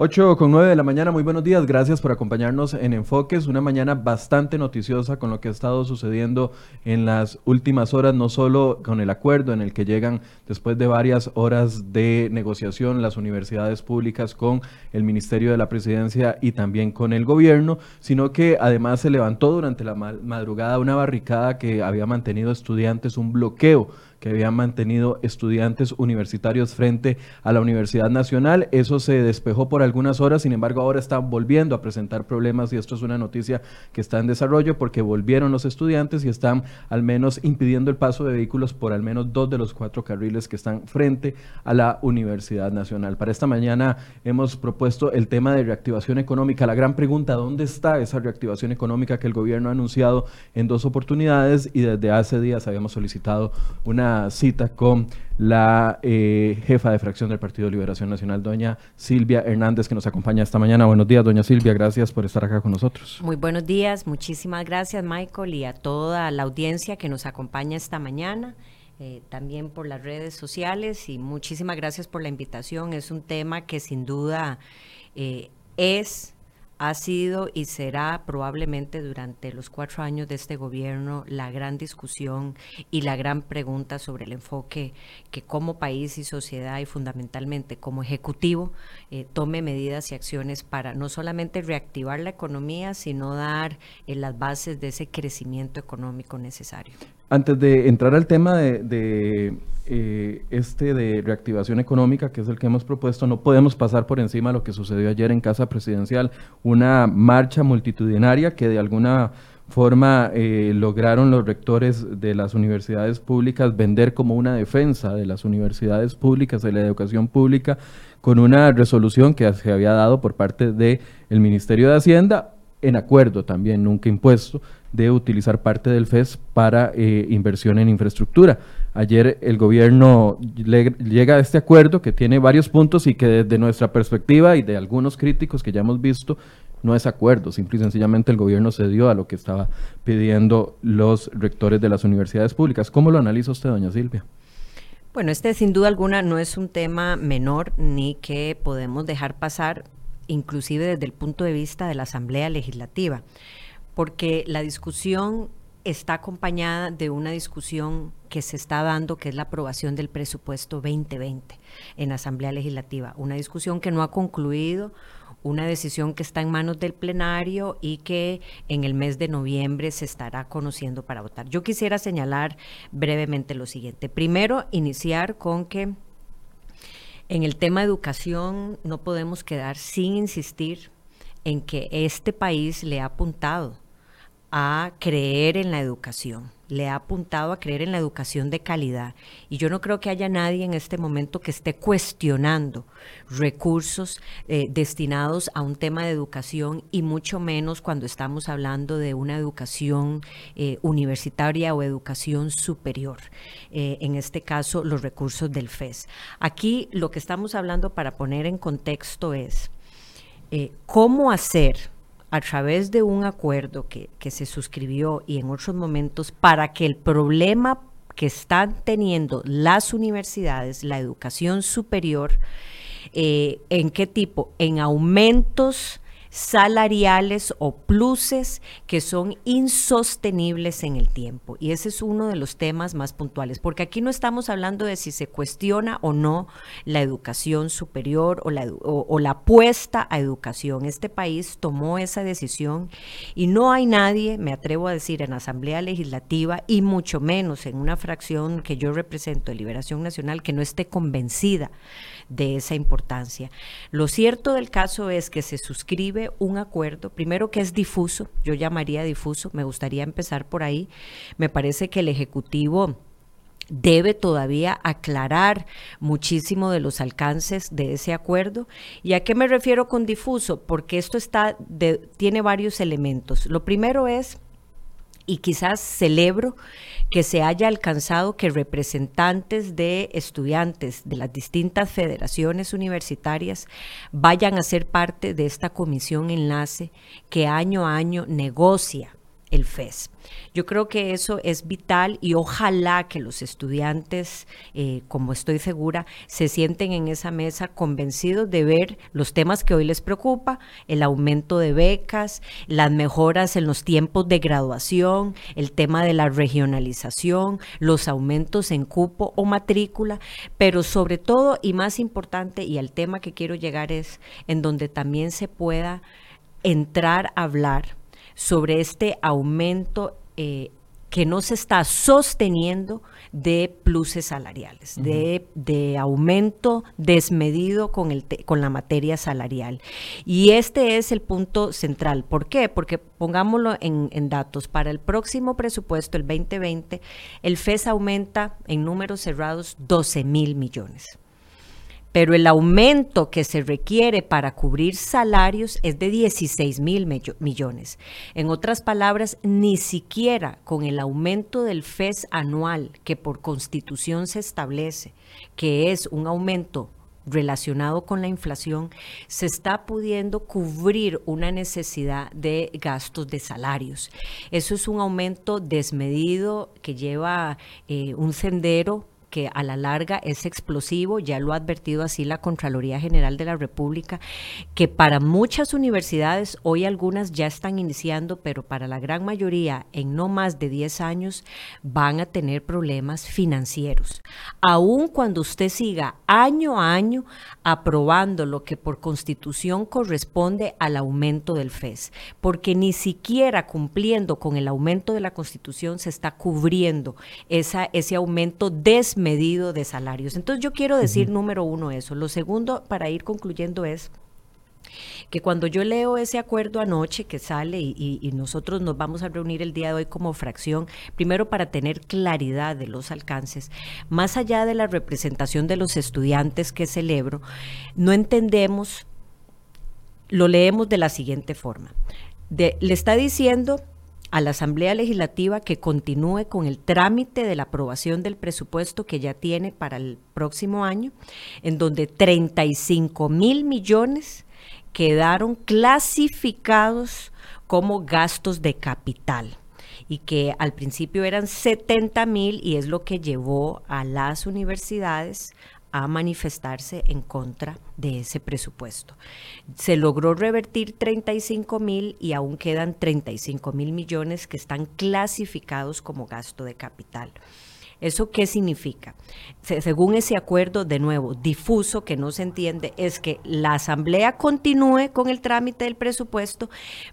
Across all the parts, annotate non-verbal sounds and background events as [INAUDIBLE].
8 con 9 de la mañana, muy buenos días, gracias por acompañarnos en Enfoques, una mañana bastante noticiosa con lo que ha estado sucediendo en las últimas horas, no solo con el acuerdo en el que llegan después de varias horas de negociación las universidades públicas con el Ministerio de la Presidencia y también con el gobierno, sino que además se levantó durante la madrugada una barricada que había mantenido estudiantes, un bloqueo que habían mantenido estudiantes universitarios frente a la Universidad Nacional. Eso se despejó por algunas horas, sin embargo ahora están volviendo a presentar problemas y esto es una noticia que está en desarrollo porque volvieron los estudiantes y están al menos impidiendo el paso de vehículos por al menos dos de los cuatro carriles que están frente a la Universidad Nacional. Para esta mañana hemos propuesto el tema de reactivación económica. La gran pregunta, ¿dónde está esa reactivación económica que el gobierno ha anunciado en dos oportunidades y desde hace días habíamos solicitado una cita con la eh, jefa de fracción del Partido Liberación Nacional, doña Silvia Hernández, que nos acompaña esta mañana. Buenos días, doña Silvia, gracias por estar acá con nosotros. Muy buenos días, muchísimas gracias, Michael, y a toda la audiencia que nos acompaña esta mañana. Eh, también por las redes sociales y muchísimas gracias por la invitación. Es un tema que sin duda eh, es ha sido y será probablemente durante los cuatro años de este gobierno la gran discusión y la gran pregunta sobre el enfoque que como país y sociedad y fundamentalmente como ejecutivo eh, tome medidas y acciones para no solamente reactivar la economía, sino dar eh, las bases de ese crecimiento económico necesario. Antes de entrar al tema de, eh, este de reactivación económica, que es el que hemos propuesto, no podemos pasar por encima de lo que sucedió ayer en Casa Presidencial, una marcha multitudinaria que de alguna forma eh, lograron los rectores de las universidades públicas vender como una defensa de las universidades públicas, de la educación pública, con una resolución que se había dado por parte del Ministerio de Hacienda, en acuerdo también, nunca impuesto, de utilizar parte del FES para eh, inversión en infraestructura. Ayer el gobierno llega a este acuerdo que tiene varios puntos y que desde nuestra perspectiva y de algunos críticos que ya hemos visto, no es acuerdo, simple y sencillamente el gobierno cedió a lo que estaba pidiendo los rectores de las universidades públicas. ¿Cómo lo analiza usted, doña Silvia? Bueno, este sin duda alguna no es un tema menor ni que podemos dejar pasar, inclusive desde el punto de vista de la Asamblea Legislativa porque la discusión está acompañada de una discusión que se está dando, que es la aprobación del presupuesto 2020 en Asamblea Legislativa. Una discusión que no ha concluido, una decisión que está en manos del plenario y que en el mes de noviembre se estará conociendo para votar. Yo quisiera señalar brevemente lo siguiente. Primero, iniciar con que en el tema de educación no podemos quedar sin insistir en que este país le ha apuntado a creer en la educación, le ha apuntado a creer en la educación de calidad. Y yo no creo que haya nadie en este momento que esté cuestionando recursos eh, destinados a un tema de educación y mucho menos cuando estamos hablando de una educación eh, universitaria o educación superior. Eh, en este caso, los recursos del FES. Aquí lo que estamos hablando para poner en contexto es cómo hacer a través de un acuerdo que, se suscribió y en otros momentos para que el problema que están teniendo las universidades, la educación superior, eh, ¿en qué tipo? En aumentos salariales o pluses que son insostenibles en el tiempo. Y ese es uno de los temas más puntuales, porque aquí no estamos hablando de si se cuestiona o no la educación superior o la, o, la apuesta a educación. Este país tomó esa decisión y no hay nadie, me atrevo a decir, en la Asamblea Legislativa y mucho menos en una fracción que yo represento de Liberación Nacional que no esté convencida de esa importancia. Lo cierto del caso es que se suscribe un acuerdo, primero que es difuso, yo llamaría difuso, me gustaría empezar por ahí, me parece que el Ejecutivo debe todavía aclarar muchísimo de los alcances de ese acuerdo. ¿Y a qué me refiero con difuso? Porque esto está tiene varios elementos. Lo primero es y quizás celebro que se haya alcanzado que representantes de estudiantes de las distintas federaciones universitarias vayan a ser parte de esta comisión enlace que año a año negocia el FES. Yo creo que eso es vital y ojalá que los estudiantes, eh, como estoy segura, se sienten en esa mesa convencidos de ver los temas que hoy les preocupa, el aumento de becas, las mejoras en los tiempos de graduación, el tema de la regionalización, los aumentos en cupo o matrícula, pero sobre todo y más importante, y el tema que quiero llegar es en donde también se pueda entrar a hablar sobre este aumento eh, que no se está sosteniendo de pluses salariales, de, aumento desmedido con, el con la materia salarial. Y este es el punto central. ¿Por qué? Porque pongámoslo en, en datos. Para el próximo presupuesto, el 2020, el FES aumenta en números cerrados 12 mil millones pero el aumento que se requiere para cubrir salarios es de 16 mil millones. En otras palabras, ni siquiera con el aumento del FES anual que por constitución se establece, que es un aumento relacionado con la inflación, se está pudiendo cubrir una necesidad de gastos de salarios. Eso es un aumento desmedido que lleva eh, un sendero que a la larga es explosivo, ya lo ha advertido así la Contraloría General de la República, que para muchas universidades, hoy algunas ya están iniciando, pero para la gran mayoría en no más de 10 años van a tener problemas financieros. Aun cuando usted siga año a año aprobando lo que por constitución corresponde al aumento del FES, porque ni siquiera cumpliendo con el aumento de la constitución se está cubriendo esa, ese aumento des medido de salarios. Entonces yo quiero decir, número uno, eso. Lo segundo, para ir concluyendo, es que cuando yo leo ese acuerdo anoche que sale y, nosotros nos vamos a reunir el día de hoy como fracción, primero para tener claridad de los alcances, más allá de la representación de los estudiantes que celebro, no entendemos, lo leemos de la siguiente forma. le está diciendo a la Asamblea Legislativa que continúe con el trámite de la aprobación del presupuesto que ya tiene para el próximo año, en donde 35 mil millones quedaron clasificados como gastos de capital y que al principio eran 70 mil y es lo que llevó a las universidades a manifestarse en contra de ese presupuesto. Se logró revertir 35 mil y aún quedan 35 mil millones que están clasificados como gasto de capital. ¿Eso qué significa? según ese acuerdo, de nuevo, difuso, que no se entiende, es que la Asamblea continúe con el trámite del presupuesto,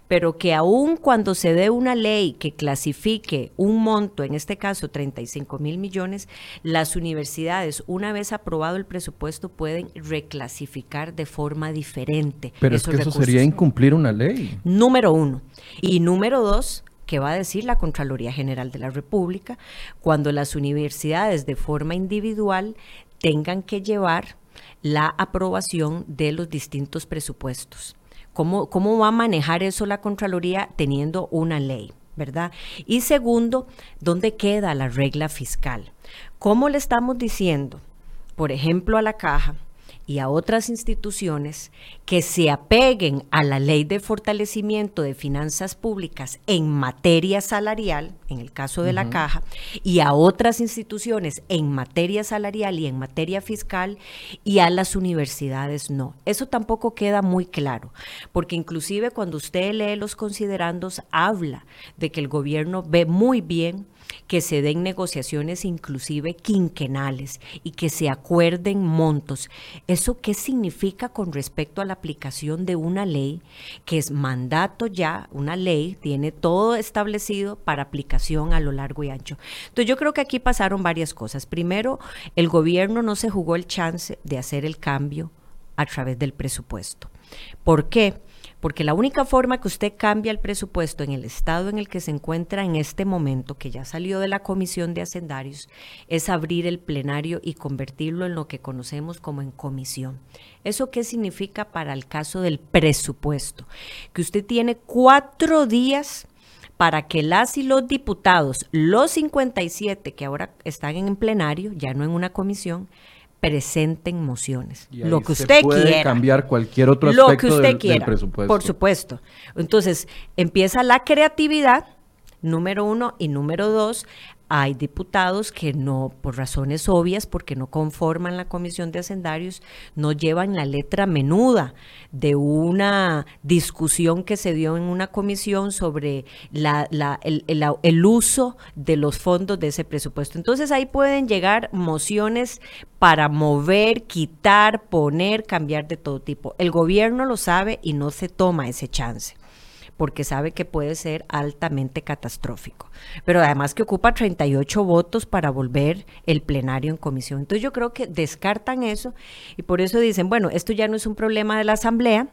pero que aún cuando se dé una ley que clasifique un monto, en este caso 35 mil millones, las universidades, una vez aprobado el presupuesto, pueden reclasificar de forma diferente. Pero es que eso sería incumplir una ley. Número uno. Y número dos, ¿Qué va a decir la Contraloría General de la República cuando las universidades de forma individual tengan que llevar la aprobación de los distintos presupuestos. ¿Cómo, ¿Cómo va a manejar eso la Contraloría teniendo una ley? ¿verdad? Y segundo, ¿dónde queda la regla fiscal? ¿Cómo le estamos diciendo, por ejemplo, a la caja, y a otras instituciones que se apeguen a la ley de fortalecimiento de finanzas públicas en materia salarial, en el caso de la caja, y a otras instituciones en materia salarial y en materia fiscal, y a las universidades no. Eso tampoco queda muy claro, porque inclusive cuando usted lee los considerandos, habla de que el gobierno ve muy bien que se den negociaciones inclusive quinquenales y que se acuerden montos. ¿Eso qué significa con respecto a la aplicación de una ley que es mandato ya, una ley, tiene todo establecido para aplicación a lo largo y ancho? Entonces yo creo que aquí pasaron varias cosas. Primero, el gobierno no se jugó el chance de hacer el cambio a través del presupuesto. ¿Por qué? Porque la única forma que usted cambia el presupuesto en el estado en el que se encuentra en este momento, que ya salió de la comisión de hacendarios, es abrir el plenario y convertirlo en lo que conocemos como en comisión. ¿Eso qué significa para el caso del presupuesto? Que usted tiene cuatro días para que las y los diputados, los 57 que ahora están en plenario, ya no en una comisión, presenten mociones. lo que usted puede quiera. cambiar cualquier otro aspecto lo que usted quiera, presupuesto. Por supuesto. Entonces, empieza la creatividad número uno, y número dos, hay diputados que no, por razones obvias, porque no conforman la comisión de hacendarios, no llevan la letra menuda de una discusión que se dio en una comisión sobre la, el, el uso de los fondos de ese presupuesto. Entonces ahí pueden llegar mociones para mover, quitar, poner, cambiar de todo tipo. El gobierno lo sabe y no se toma ese chance porque sabe que puede ser altamente catastrófico. Pero además que ocupa 38 votos para volver el plenario en comisión. Entonces yo creo que descartan eso y por eso dicen, bueno, esto ya no es un problema de la Asamblea,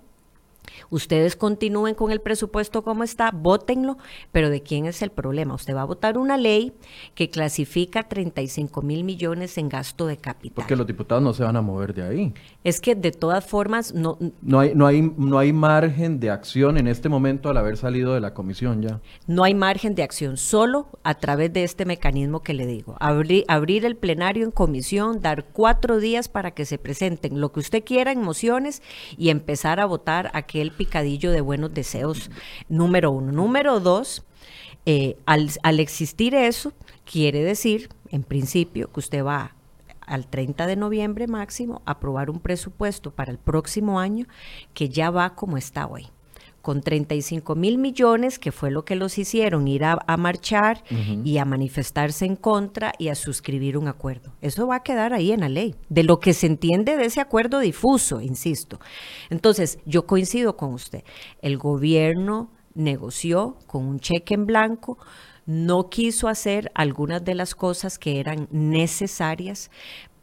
Ustedes continúen con el presupuesto como está, votenlo, pero ¿de quién es el problema? Usted va a votar una ley que clasifica 35 mil millones en gasto de capital. Porque los diputados no se van a mover de ahí. Es que de todas formas no... No hay, no hay, no hay margen de acción en este momento al haber salido de la comisión ya. No hay margen de acción, solo a través de este mecanismo que le digo. Abrir, abrir el plenario en comisión, dar cuatro días para que se presenten lo que usted quiera en mociones y empezar a votar aquí el picadillo de buenos deseos, número uno. Número dos, eh, al, al existir eso, quiere decir, en principio, que usted va al 30 de noviembre máximo aprobar un presupuesto para el próximo año que ya va como está hoy con 35 mil millones, que fue lo que los hicieron ir a, marchar y a manifestarse en contra y a suscribir un acuerdo. Eso va a quedar ahí en la ley, de lo que se entiende de ese acuerdo difuso, insisto. Entonces, yo coincido con usted. El gobierno negoció con un cheque en blanco, no quiso hacer algunas de las cosas que eran necesarias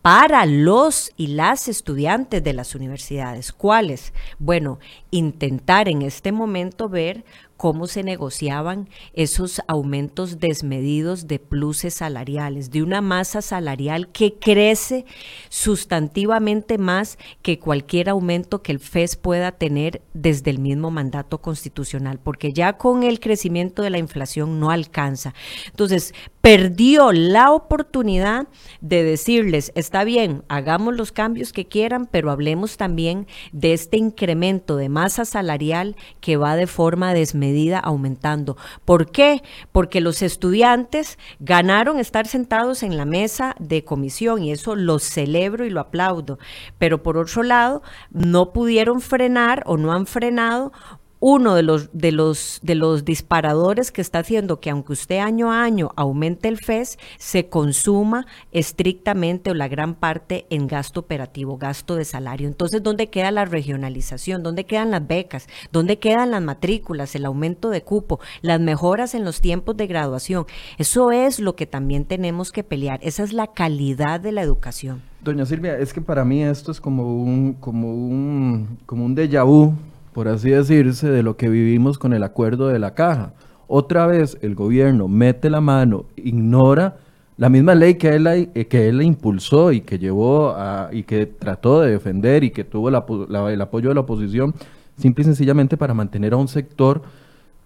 para los y las estudiantes de las universidades. ¿Cuáles? Bueno, intentar en este momento ver cómo se negociaban esos aumentos desmedidos de pluses salariales, de una masa salarial que crece sustantivamente más que cualquier aumento que el FES pueda tener desde el mismo mandato constitucional, porque ya con el crecimiento de la inflación no alcanza. Entonces, perdió la oportunidad de decirles, está bien, hagamos los cambios que quieran, pero hablemos también de este incremento de masa salarial que va de forma desmedida aumentando. ¿Por qué? Porque los estudiantes ganaron estar sentados en la mesa de comisión y eso lo celebro y lo aplaudo. Pero por otro lado, no pudieron frenar o no han frenado uno de los, de, los, de los disparadores que está haciendo que aunque usted año a año aumente el FES, se consuma estrictamente o la gran parte en gasto operativo, gasto de salario. Entonces, ¿dónde queda la regionalización? ¿Dónde quedan las becas? ¿Dónde quedan las matrículas, el aumento de cupo, las mejoras en los tiempos de graduación? Eso es lo que también tenemos que pelear. Esa es la calidad de la educación. Doña Silvia, es que para mí esto es como un, como un, como un déjà vu por así decirse, de lo que vivimos con el acuerdo de la caja. Otra vez el gobierno mete la mano, ignora la misma ley que él, eh, que él impulsó y que llevó a, y que trató de defender y que tuvo el apoyo de la oposición, simple y sencillamente para mantener a un sector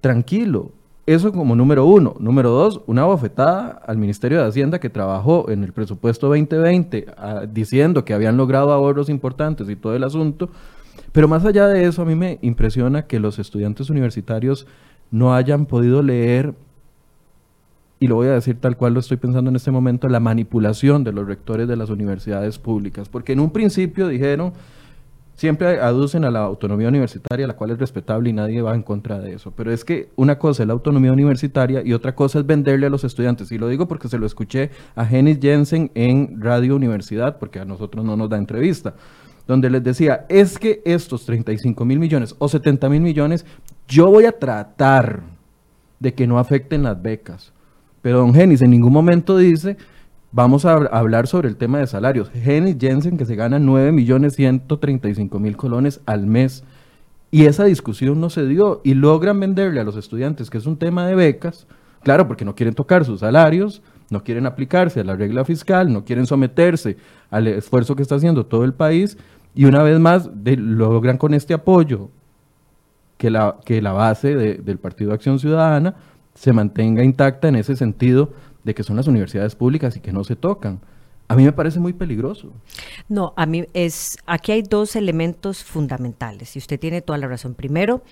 tranquilo. Eso como número uno. Número dos, una bofetada al Ministerio de Hacienda que trabajó en el presupuesto 2020 ah, diciendo que habían logrado ahorros importantes y todo el asunto, pero más allá de eso, a mí me impresiona que los estudiantes universitarios no hayan podido leer, y lo voy a decir tal cual lo estoy pensando en este momento, la manipulación de los rectores de las universidades públicas. Porque en un principio dijeron, siempre aducen a la autonomía universitaria, la cual es respetable y nadie va en contra de eso. Pero es que una cosa es la autonomía universitaria y otra cosa es venderle a los estudiantes. Y lo digo porque se lo escuché a Jenis Jensen en Radio Universidad, porque a nosotros no nos da entrevista donde les decía, es que estos 35 mil millones o 70 mil millones, yo voy a tratar de que no afecten las becas. Pero don Genis en ningún momento dice, vamos a hablar sobre el tema de salarios. Genis Jensen que se gana 9 millones 135 mil colones al mes. Y esa discusión no se dio y logran venderle a los estudiantes que es un tema de becas, claro, porque no quieren tocar sus salarios, no quieren aplicarse a la regla fiscal, no quieren someterse al esfuerzo que está haciendo todo el país y una vez más logran con este apoyo que la, que la base del Partido de Acción Ciudadana se mantenga intacta en ese sentido de que son las universidades públicas y que no se tocan. A mí me parece muy peligroso. No, a mí es, aquí hay dos elementos fundamentales y usted tiene toda la razón. Primero,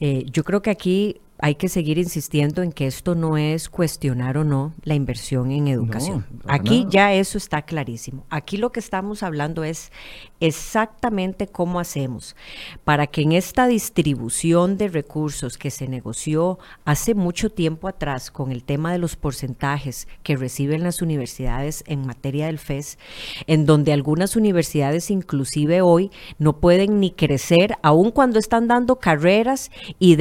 eh, yo creo que aquí hay que seguir insistiendo en que esto no es cuestionar o no la inversión en educación. Aquí ya eso está clarísimo. Aquí lo que estamos hablando es exactamente cómo hacemos para que en esta distribución de recursos que se negoció hace mucho tiempo atrás con el tema de los porcentajes que reciben las universidades en materia del FES, en donde algunas universidades inclusive hoy no pueden ni crecer, aun cuando están dando carreras y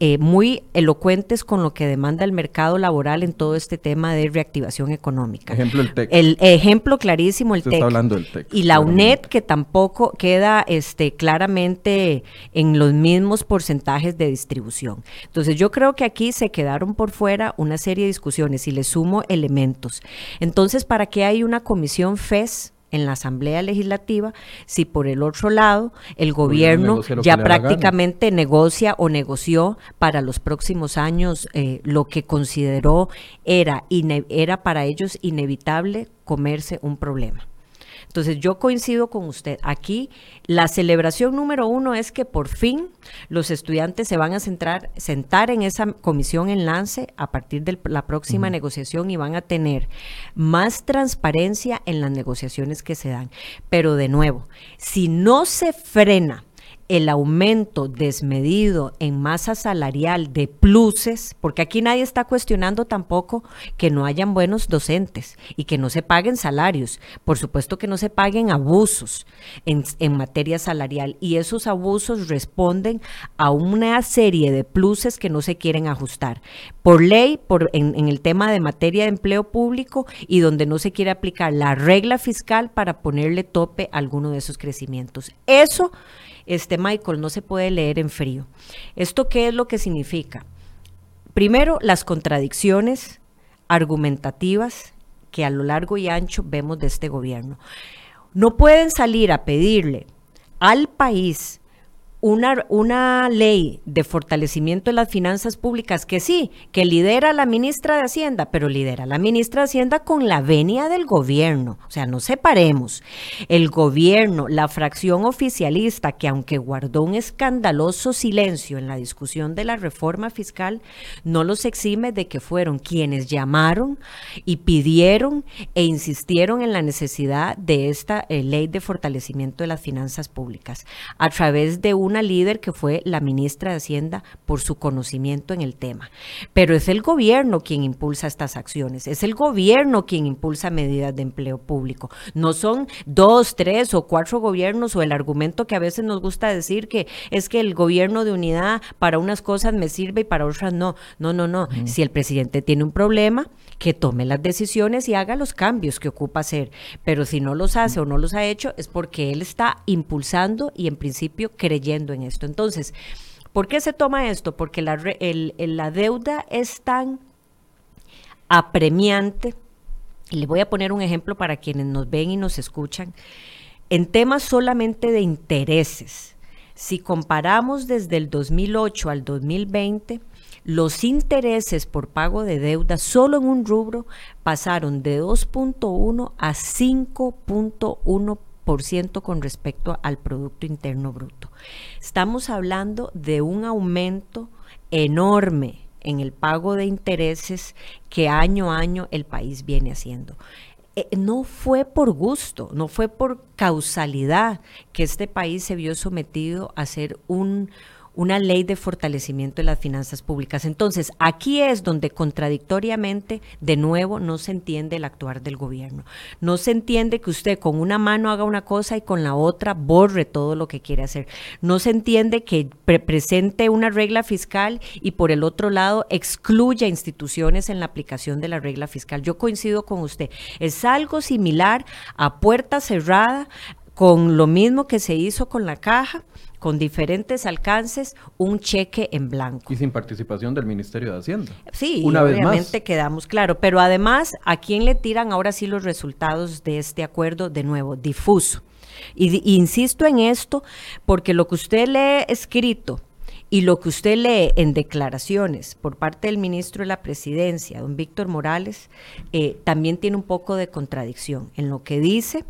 eh, muy elocuentes con lo que demanda el mercado laboral en todo este tema de reactivación económica. Ejemplo, el TEC. El ejemplo clarísimo, el TEC. Está hablando del TEC. Y la UNED, que tampoco queda este, claramente en los mismos porcentajes de distribución. Entonces, yo creo que aquí se quedaron por fuera una serie de discusiones y le sumo elementos. Entonces, ¿para qué hay una comisión FES? En la Asamblea Legislativa si por el otro lado el gobierno ya prácticamente negocia o negoció para los próximos años eh, lo que consideró era, era para ellos inevitable comerse un problema. Entonces yo coincido con usted. Aquí la celebración número uno es que por fin los estudiantes se van a centrar, sentar en esa comisión enlace a partir de la próxima negociación y van a tener más transparencia en las negociaciones que se dan. Pero de nuevo, si no se frena el aumento desmedido en masa salarial de pluses, porque aquí nadie está cuestionando tampoco que no hayan buenos docentes y que no se paguen salarios, por supuesto que no se paguen abusos en, materia salarial y esos abusos responden a una serie de pluses que no se quieren ajustar por ley, por, en, en el tema de materia de empleo público y donde no se quiere aplicar la regla fiscal para ponerle tope a alguno de esos crecimientos. Eso este Michael, no se puede leer en frío. ¿Esto qué es lo que significa? Primero, las contradicciones argumentativas que a lo largo y ancho vemos de este gobierno. No pueden salir a pedirle al país una, una ley de fortalecimiento de las finanzas públicas que sí, que lidera la ministra de Hacienda, pero lidera la ministra de Hacienda con la venia del gobierno. O sea, no separemos. El gobierno, la fracción oficialista, que aunque guardó un escandaloso silencio en la discusión de la reforma fiscal, no los exime de que fueron quienes llamaron y pidieron e insistieron en la necesidad de esta eh, ley de fortalecimiento de las finanzas públicas a través de una líder que fue la ministra de Hacienda por su conocimiento en el tema. Pero es el gobierno quien impulsa estas acciones, es el gobierno quien impulsa medidas de empleo público. No son dos, tres o cuatro gobiernos o el argumento que a veces nos gusta decir que es que el gobierno de unidad para unas cosas me sirve y para otras no. No, no, no. Si el presidente tiene un problema, que tome las decisiones y haga los cambios que ocupa hacer. Pero si no los hace o no los ha hecho, es porque él está impulsando y en principio creyendo en esto. Entonces, ¿por qué se toma esto? Porque la, deuda es tan apremiante. Y le voy a poner un ejemplo para quienes nos ven y nos escuchan. En temas solamente de intereses, si comparamos desde el 2008 al 2020, los intereses por pago de deuda solo en un rubro pasaron de 2.1 a 5.1% con respecto al Producto Interno Bruto. Estamos hablando de un aumento enorme en el pago de intereses que año a año el país viene haciendo. Eh, no fue por gusto, no fue por causalidad que este país se vio sometido a ser un, una ley de fortalecimiento de las finanzas públicas. Entonces, aquí es donde contradictoriamente, de nuevo, no se entiende el actuar del gobierno. No se entiende que usted con una mano haga una cosa y con la otra borre todo lo que quiere hacer. No se entiende que presente una regla fiscal y por el otro lado excluya instituciones en la aplicación de la regla fiscal. Yo coincido con usted. Es algo similar a puerta cerrada con lo mismo que se hizo con la caja con diferentes alcances un cheque en blanco. Y sin participación del Ministerio de Hacienda. Sí, Una obviamente quedamos claro. Pero además, ¿a quién le tiran ahora sí los resultados de este acuerdo? De nuevo, difuso. Y, insisto en esto porque lo que usted lee escrito y lo que usted lee en declaraciones por parte del ministro de la Presidencia, don Víctor Morales, eh, también tiene un poco de contradicción en lo que dice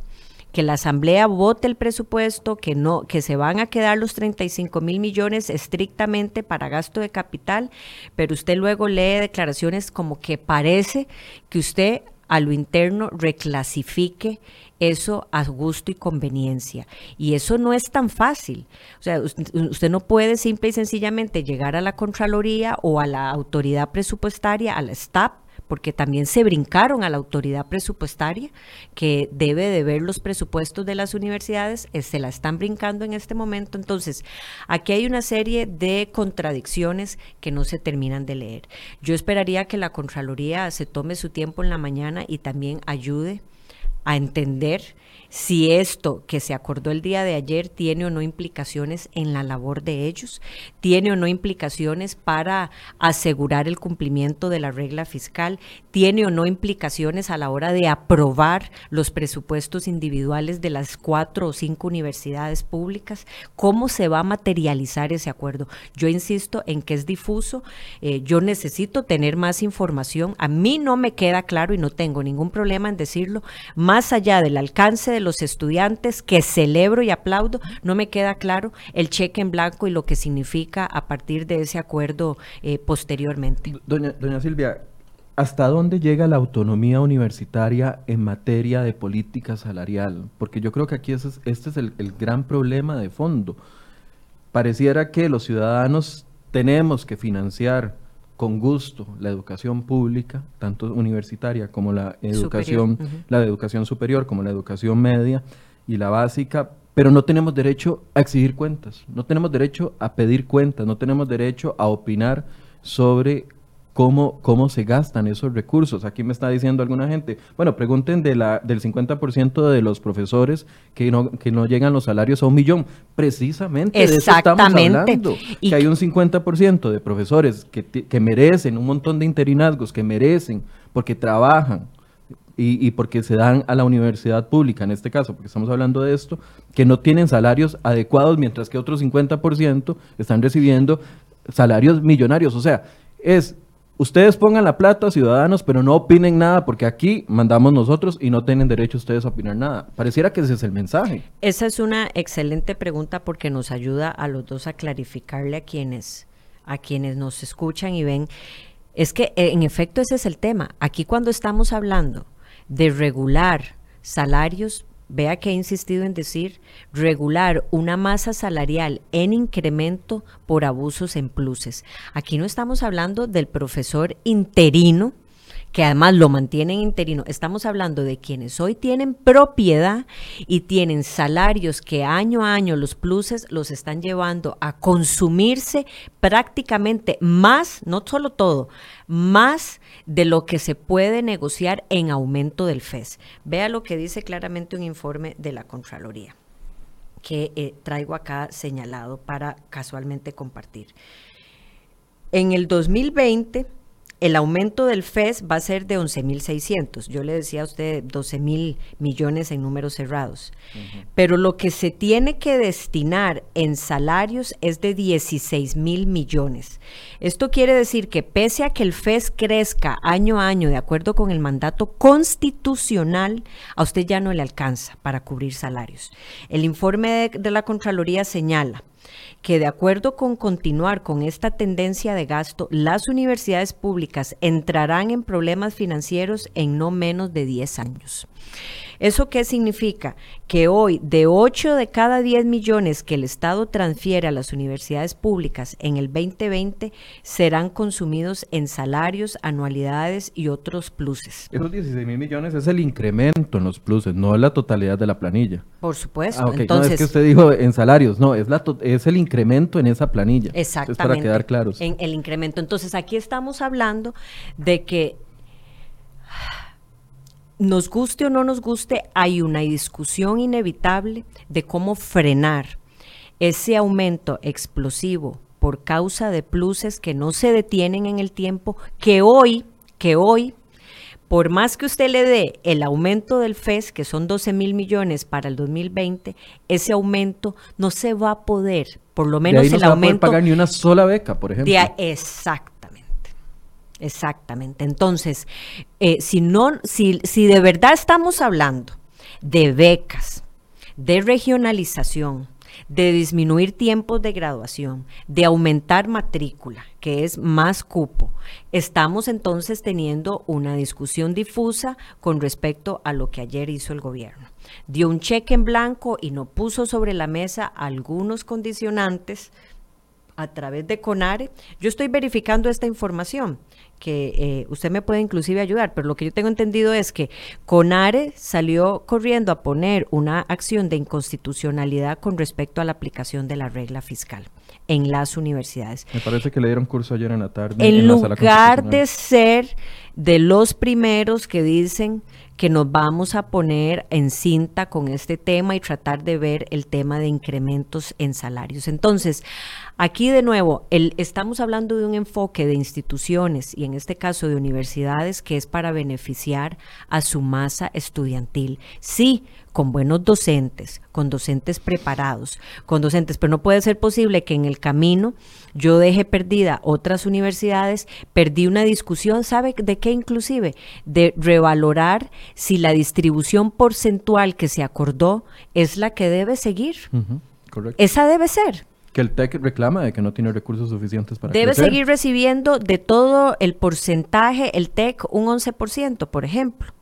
que la Asamblea vote el presupuesto, que no, que se van a quedar los 35 mil millones estrictamente para gasto de capital, pero usted luego lee declaraciones como que parece que usted a lo interno reclasifique eso a gusto y conveniencia. Y eso no es tan fácil. O sea, usted no puede simple y sencillamente llegar a la Contraloría o a la autoridad presupuestaria, a la STAP, porque también se brincaron a la autoridad presupuestaria que debe de ver los presupuestos de las universidades, eh, se la están brincando en este momento. Entonces, aquí hay una serie de contradicciones que no se terminan de leer. Yo esperaría que la Contraloría se tome su tiempo en la mañana y también ayude a entender si esto que se acordó el día de ayer tiene o no implicaciones en la labor de ellos, tiene o no implicaciones para asegurar el cumplimiento de la regla fiscal, tiene o no implicaciones a la hora de aprobar los presupuestos individuales de las cuatro o cinco universidades públicas, cómo se va a materializar ese acuerdo. Yo insisto en que es difuso, eh, yo necesito tener más información, a mí no me queda claro y no tengo ningún problema en decirlo, más allá del alcance de los estudiantes que celebro y aplaudo, no me queda claro el cheque en blanco y lo que significa a partir de ese acuerdo eh, posteriormente. Doña, doña Silvia, ¿hasta dónde llega la autonomía universitaria en materia de política salarial? Porque yo creo que aquí este es el, el gran problema de fondo. Pareciera que los ciudadanos tenemos que financiar con gusto la educación pública, tanto universitaria como la educación, la de educación superior, como la educación media y la básica, pero no tenemos derecho a exigir cuentas, no tenemos derecho a pedir cuentas, no tenemos derecho a opinar sobre cómo, cómo se gastan esos recursos. Aquí me está diciendo alguna gente, bueno, pregunten de la, del 50% de los profesores que no, que no llegan los salarios a un millón. Precisamente de eso estamos hablando. que hay un 50% de profesores que, que merecen un montón de interinazgos, que merecen porque trabajan, y, y, porque se dan a la universidad pública, en este caso, porque estamos hablando de esto, que no tienen salarios adecuados, mientras que otros 50% están recibiendo salarios millonarios. O sea, es ustedes pongan la plata, ciudadanos, pero no opinen nada porque aquí mandamos nosotros y no tienen derecho ustedes a opinar nada. Pareciera que ese es el mensaje. Esa es una excelente pregunta porque nos ayuda a los dos a clarificarle a quienes, a quienes nos escuchan y ven. Es que en efecto ese es el tema. Aquí cuando estamos hablando de regular salarios, vea que he insistido en decir, regular una masa salarial en incremento por abusos en pluses. Aquí no estamos hablando del profesor interino que además lo mantienen interino. Estamos hablando de quienes hoy tienen propiedad y tienen salarios que año a año los pluses los están llevando a consumirse prácticamente más, no solo todo, más de lo que se puede negociar en aumento del FES. Vea lo que dice claramente un informe de la Contraloría que eh, traigo acá señalado para casualmente compartir. En el 2020 el aumento del FES va a ser de 11.600. Yo le decía a usted 12.000 millones en números cerrados. Pero lo que se tiene que destinar en salarios es de 16.000 millones. Esto quiere decir que pese a que el FES crezca año a año de acuerdo con el mandato constitucional, a usted ya no le alcanza para cubrir salarios. El informe de, de la Contraloría señala que de acuerdo con continuar con esta tendencia de gasto, las universidades públicas entrarán en problemas financieros en no menos de 10 años. ¿Eso qué significa? Que hoy de 8 de cada 10 millones que el Estado transfiere a las universidades públicas en el 2020 serán consumidos en salarios, anualidades y otros pluses. Esos 16 mil millones es el incremento en los pluses, no es la totalidad de la planilla. Por supuesto. Ah, Entonces, no, es que usted dijo en salarios, no, es, la es el incremento en esa planilla. Exactamente. para quedar claros. En el incremento. Entonces aquí estamos hablando de que nos guste o no nos guste, hay una discusión inevitable de cómo frenar ese aumento explosivo por causa de pluses que no se detienen en el tiempo, que hoy, que hoy, por más que usted le dé el aumento del FES, que son 12 mil millones para el 2020, ese aumento no se va a poder, por lo menos de ahí no el se aumento. Va a poder pagar ni una sola beca, por ejemplo. De, exacto. Exactamente. Entonces, eh, si, no, si, si de verdad estamos hablando de becas, de regionalización, de disminuir tiempos de graduación, de aumentar matrícula, que es más cupo, estamos entonces teniendo una discusión difusa con respecto a lo que ayer hizo el gobierno. Dio un cheque en blanco y no puso sobre la mesa algunos condicionantes a través de CONARE. Yo estoy verificando esta información que eh, usted me puede inclusive ayudar, pero lo que yo tengo entendido es que CONARE salió corriendo a poner una acción de inconstitucionalidad con respecto a la aplicación de la regla fiscal en las universidades. Me parece que le dieron curso ayer en la tarde. En, lugar de ser de los primeros que dicen que nos vamos a poner en cinta con este tema y tratar de ver el tema de incrementos en salarios. Entonces, aquí de nuevo, el, estamos hablando de un enfoque de instituciones y en este caso de universidades que es para beneficiar a su masa estudiantil. Sí, con buenos docentes, con docentes preparados, con docentes, pero no puede ser posible que en el camino yo deje perdida otras universidades, perdí una discusión, ¿sabe de qué inclusive? De revalorar si la distribución porcentual que se acordó es la que debe seguir. Esa debe ser que el TEC reclama de que no tiene recursos suficientes para Debe seguir recibiendo de todo el porcentaje, el TEC, un 11%, por ejemplo.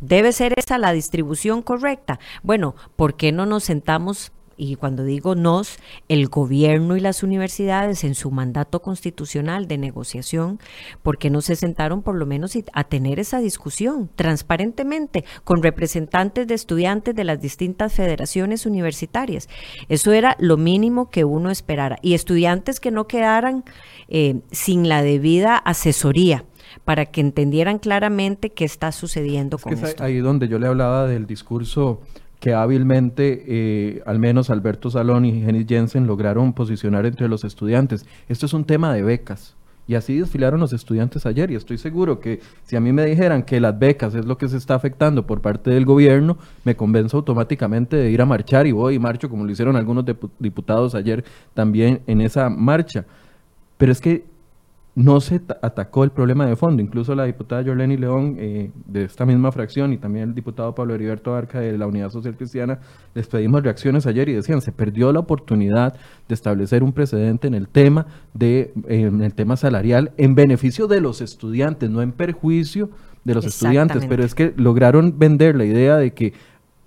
¿Debe ser esa la distribución correcta? Bueno, ¿por qué no nos sentamos y cuando digo nos, el gobierno y las universidades en su mandato constitucional de negociación, ¿por qué no se sentaron por lo menos a tener esa discusión transparentemente con representantes de estudiantes de las distintas federaciones universitarias? Eso era lo mínimo que uno esperara. Y estudiantes que no quedaran eh, sin la debida asesoría para que entendieran claramente qué está sucediendo con esto. Ahí donde yo le hablaba del discurso que hábilmente, eh, al menos Alberto Salón y Jenny Jensen lograron posicionar entre los estudiantes. Esto es un tema de becas. Y así desfilaron los estudiantes ayer y estoy seguro que si a mí me dijeran que las becas es lo que se está afectando por parte del gobierno, me convenzo automáticamente de ir a marchar y voy y marcho como lo hicieron algunos diputados ayer también en esa marcha. Pero es que no se atacó el problema de fondo. Incluso la diputada Jorleni León, eh, de esta misma fracción, y también el diputado Pablo Heriberto Arca de la Unidad Social Cristiana, les pedimos reacciones ayer y decían, se perdió la oportunidad de establecer un precedente en el tema, de, en el tema salarial en beneficio de los estudiantes, no en perjuicio de los estudiantes. Pero es que lograron vender la idea de que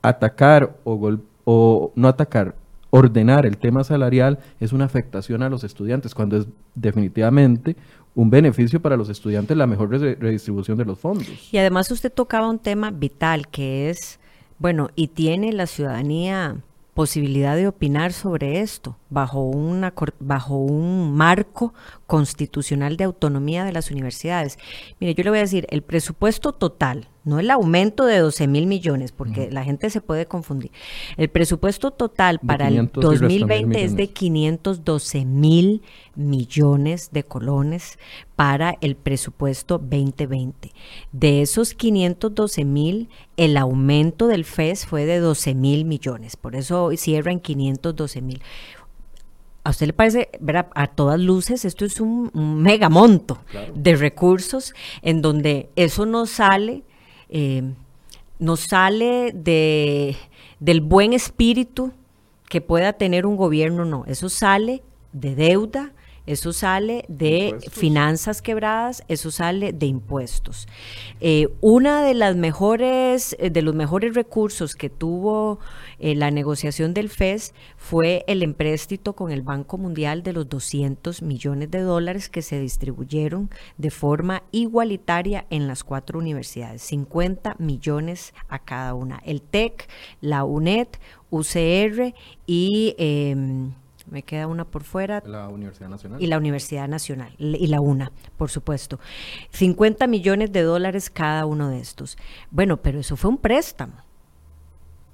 atacar o, o no atacar ordenar el tema salarial es una afectación a los estudiantes, cuando es definitivamente un beneficio para los estudiantes la mejor redistribución de los fondos. Y además usted tocaba un tema vital que es, bueno, y tiene la ciudadanía posibilidad de opinar sobre esto bajo, una, bajo un marco constitucional de autonomía de las universidades. Mire, yo le voy a decir, el presupuesto total no el aumento de 12 mil millones, porque la gente se puede confundir. El presupuesto total para el 2020 es de 512 mil millones de colones para el presupuesto 2020. De esos 512 mil, el aumento del FES fue de 12 mil millones, por eso hoy cierra en 512 mil. ¿A usted le parece, ¿verdad? a todas luces, esto es un, megamonto de recursos en donde eso no sale eh, nos sale de, del buen espíritu que pueda tener un gobierno, no, eso sale de deuda, eso sale de finanzas quebradas, eso sale de impuestos. Eh, una de las mejores, eh, de los mejores recursos que tuvo eh, la negociación del FES fue el empréstito con el Banco Mundial de los 200 millones de dólares que se distribuyeron de forma igualitaria en las cuatro universidades, 50 millones a cada una. El TEC, la UNED, UCR y em, me queda una por fuera. La Universidad Nacional. Y la Universidad Nacional, y la UNA, por supuesto. 50 millones de dólares cada uno de estos. Bueno, pero eso fue un préstamo.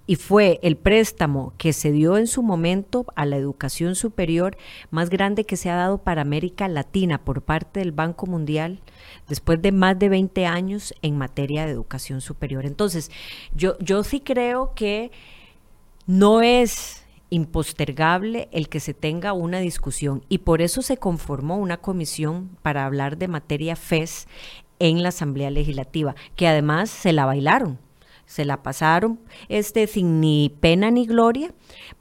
Y fue el préstamo que se dio en su momento a la educación superior más grande que se ha dado para América Latina por parte del Banco Mundial después de más de 20 años en materia de educación superior. Entonces, yo, yo sí creo que no es impostergable el que se tenga una discusión y por eso se conformó una comisión para hablar de materia FES en la Asamblea Legislativa, que además se la bailaron. se la pasaron este, sin ni pena ni gloria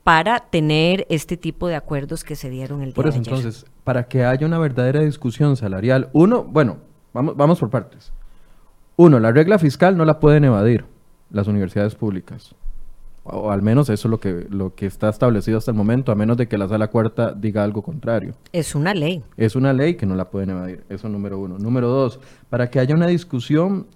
para tener este tipo de acuerdos que se dieron el día Por eso, de ayer. entonces, para que haya una verdadera discusión salarial, uno, bueno, vamos, vamos por partes. Uno, la regla fiscal no la pueden evadir las universidades públicas. O al menos eso es lo que, lo que está establecido hasta el momento, a menos de que la sala cuarta diga algo contrario. Es una ley. Es una ley que no la pueden evadir. Eso número uno. Número dos, para que haya una discusión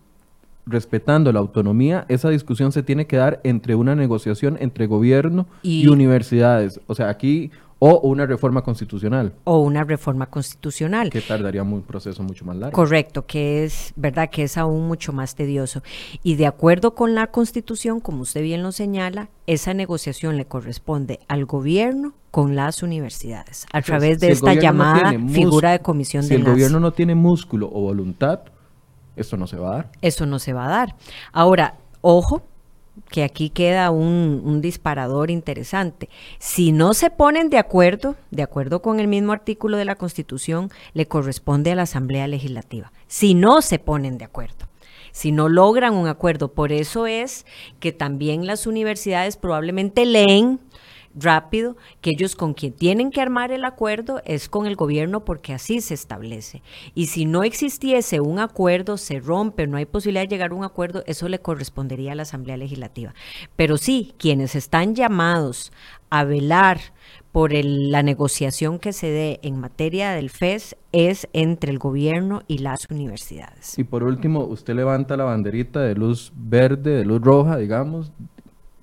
respetando la autonomía, esa discusión se tiene que dar entre una negociación entre gobierno y, Y- universidades. O sea, aquí, o una reforma constitucional, O una reforma constitucional. que tardaría un proceso mucho más largo. Correcto, que es verdad que es aún mucho más tedioso. Y de acuerdo con la Constitución, como usted bien lo señala, esa negociación le corresponde al gobierno con las universidades a Entonces, través de si el esta no llamada figura de comisión Si de el enlace. gobierno no tiene músculo o voluntad, esto no se va a dar. Eso no se va a dar. Ahora, ojo, que aquí queda un, un disparador interesante. Si no se ponen de acuerdo, de acuerdo con el mismo artículo de la Constitución, le corresponde a la Asamblea Legislativa. Si no se ponen de acuerdo. Si no logran un acuerdo, por eso es que también las universidades probablemente leen rápido que ellos con quien tienen que armar el acuerdo es con el gobierno porque así se establece. Y si no existiese un acuerdo, se rompe, no hay posibilidad de llegar a un acuerdo, eso le correspondería a la Asamblea Legislativa. Pero sí, quienes están llamados a velar por el- la negociación que se dé en materia del FES es entre el gobierno y las universidades. Y por último, usted levanta la banderita de luz verde, de luz roja, digamos,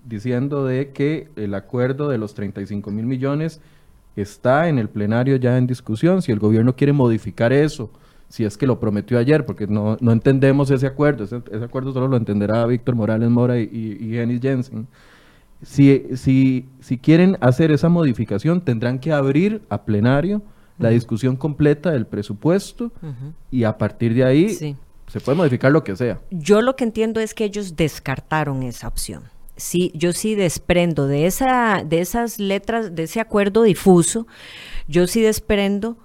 diciendo de que el acuerdo de los 35 mil millones está en el plenario ya en discusión. Si el gobierno quiere modificar eso, si es que lo prometió ayer, porque no, no entendemos ese acuerdo, ese, ese acuerdo solo lo entenderá Víctor Morales Mora y, y, Jensen. Si, si, si quieren hacer esa modificación, tendrán que abrir a plenario la discusión completa del presupuesto y a partir de ahí Sí. se puede modificar lo que sea. Yo lo que entiendo es que ellos descartaron esa opción. Sí, yo sí desprendo de esa, de esas letras, de ese acuerdo difuso, yo sí desprendo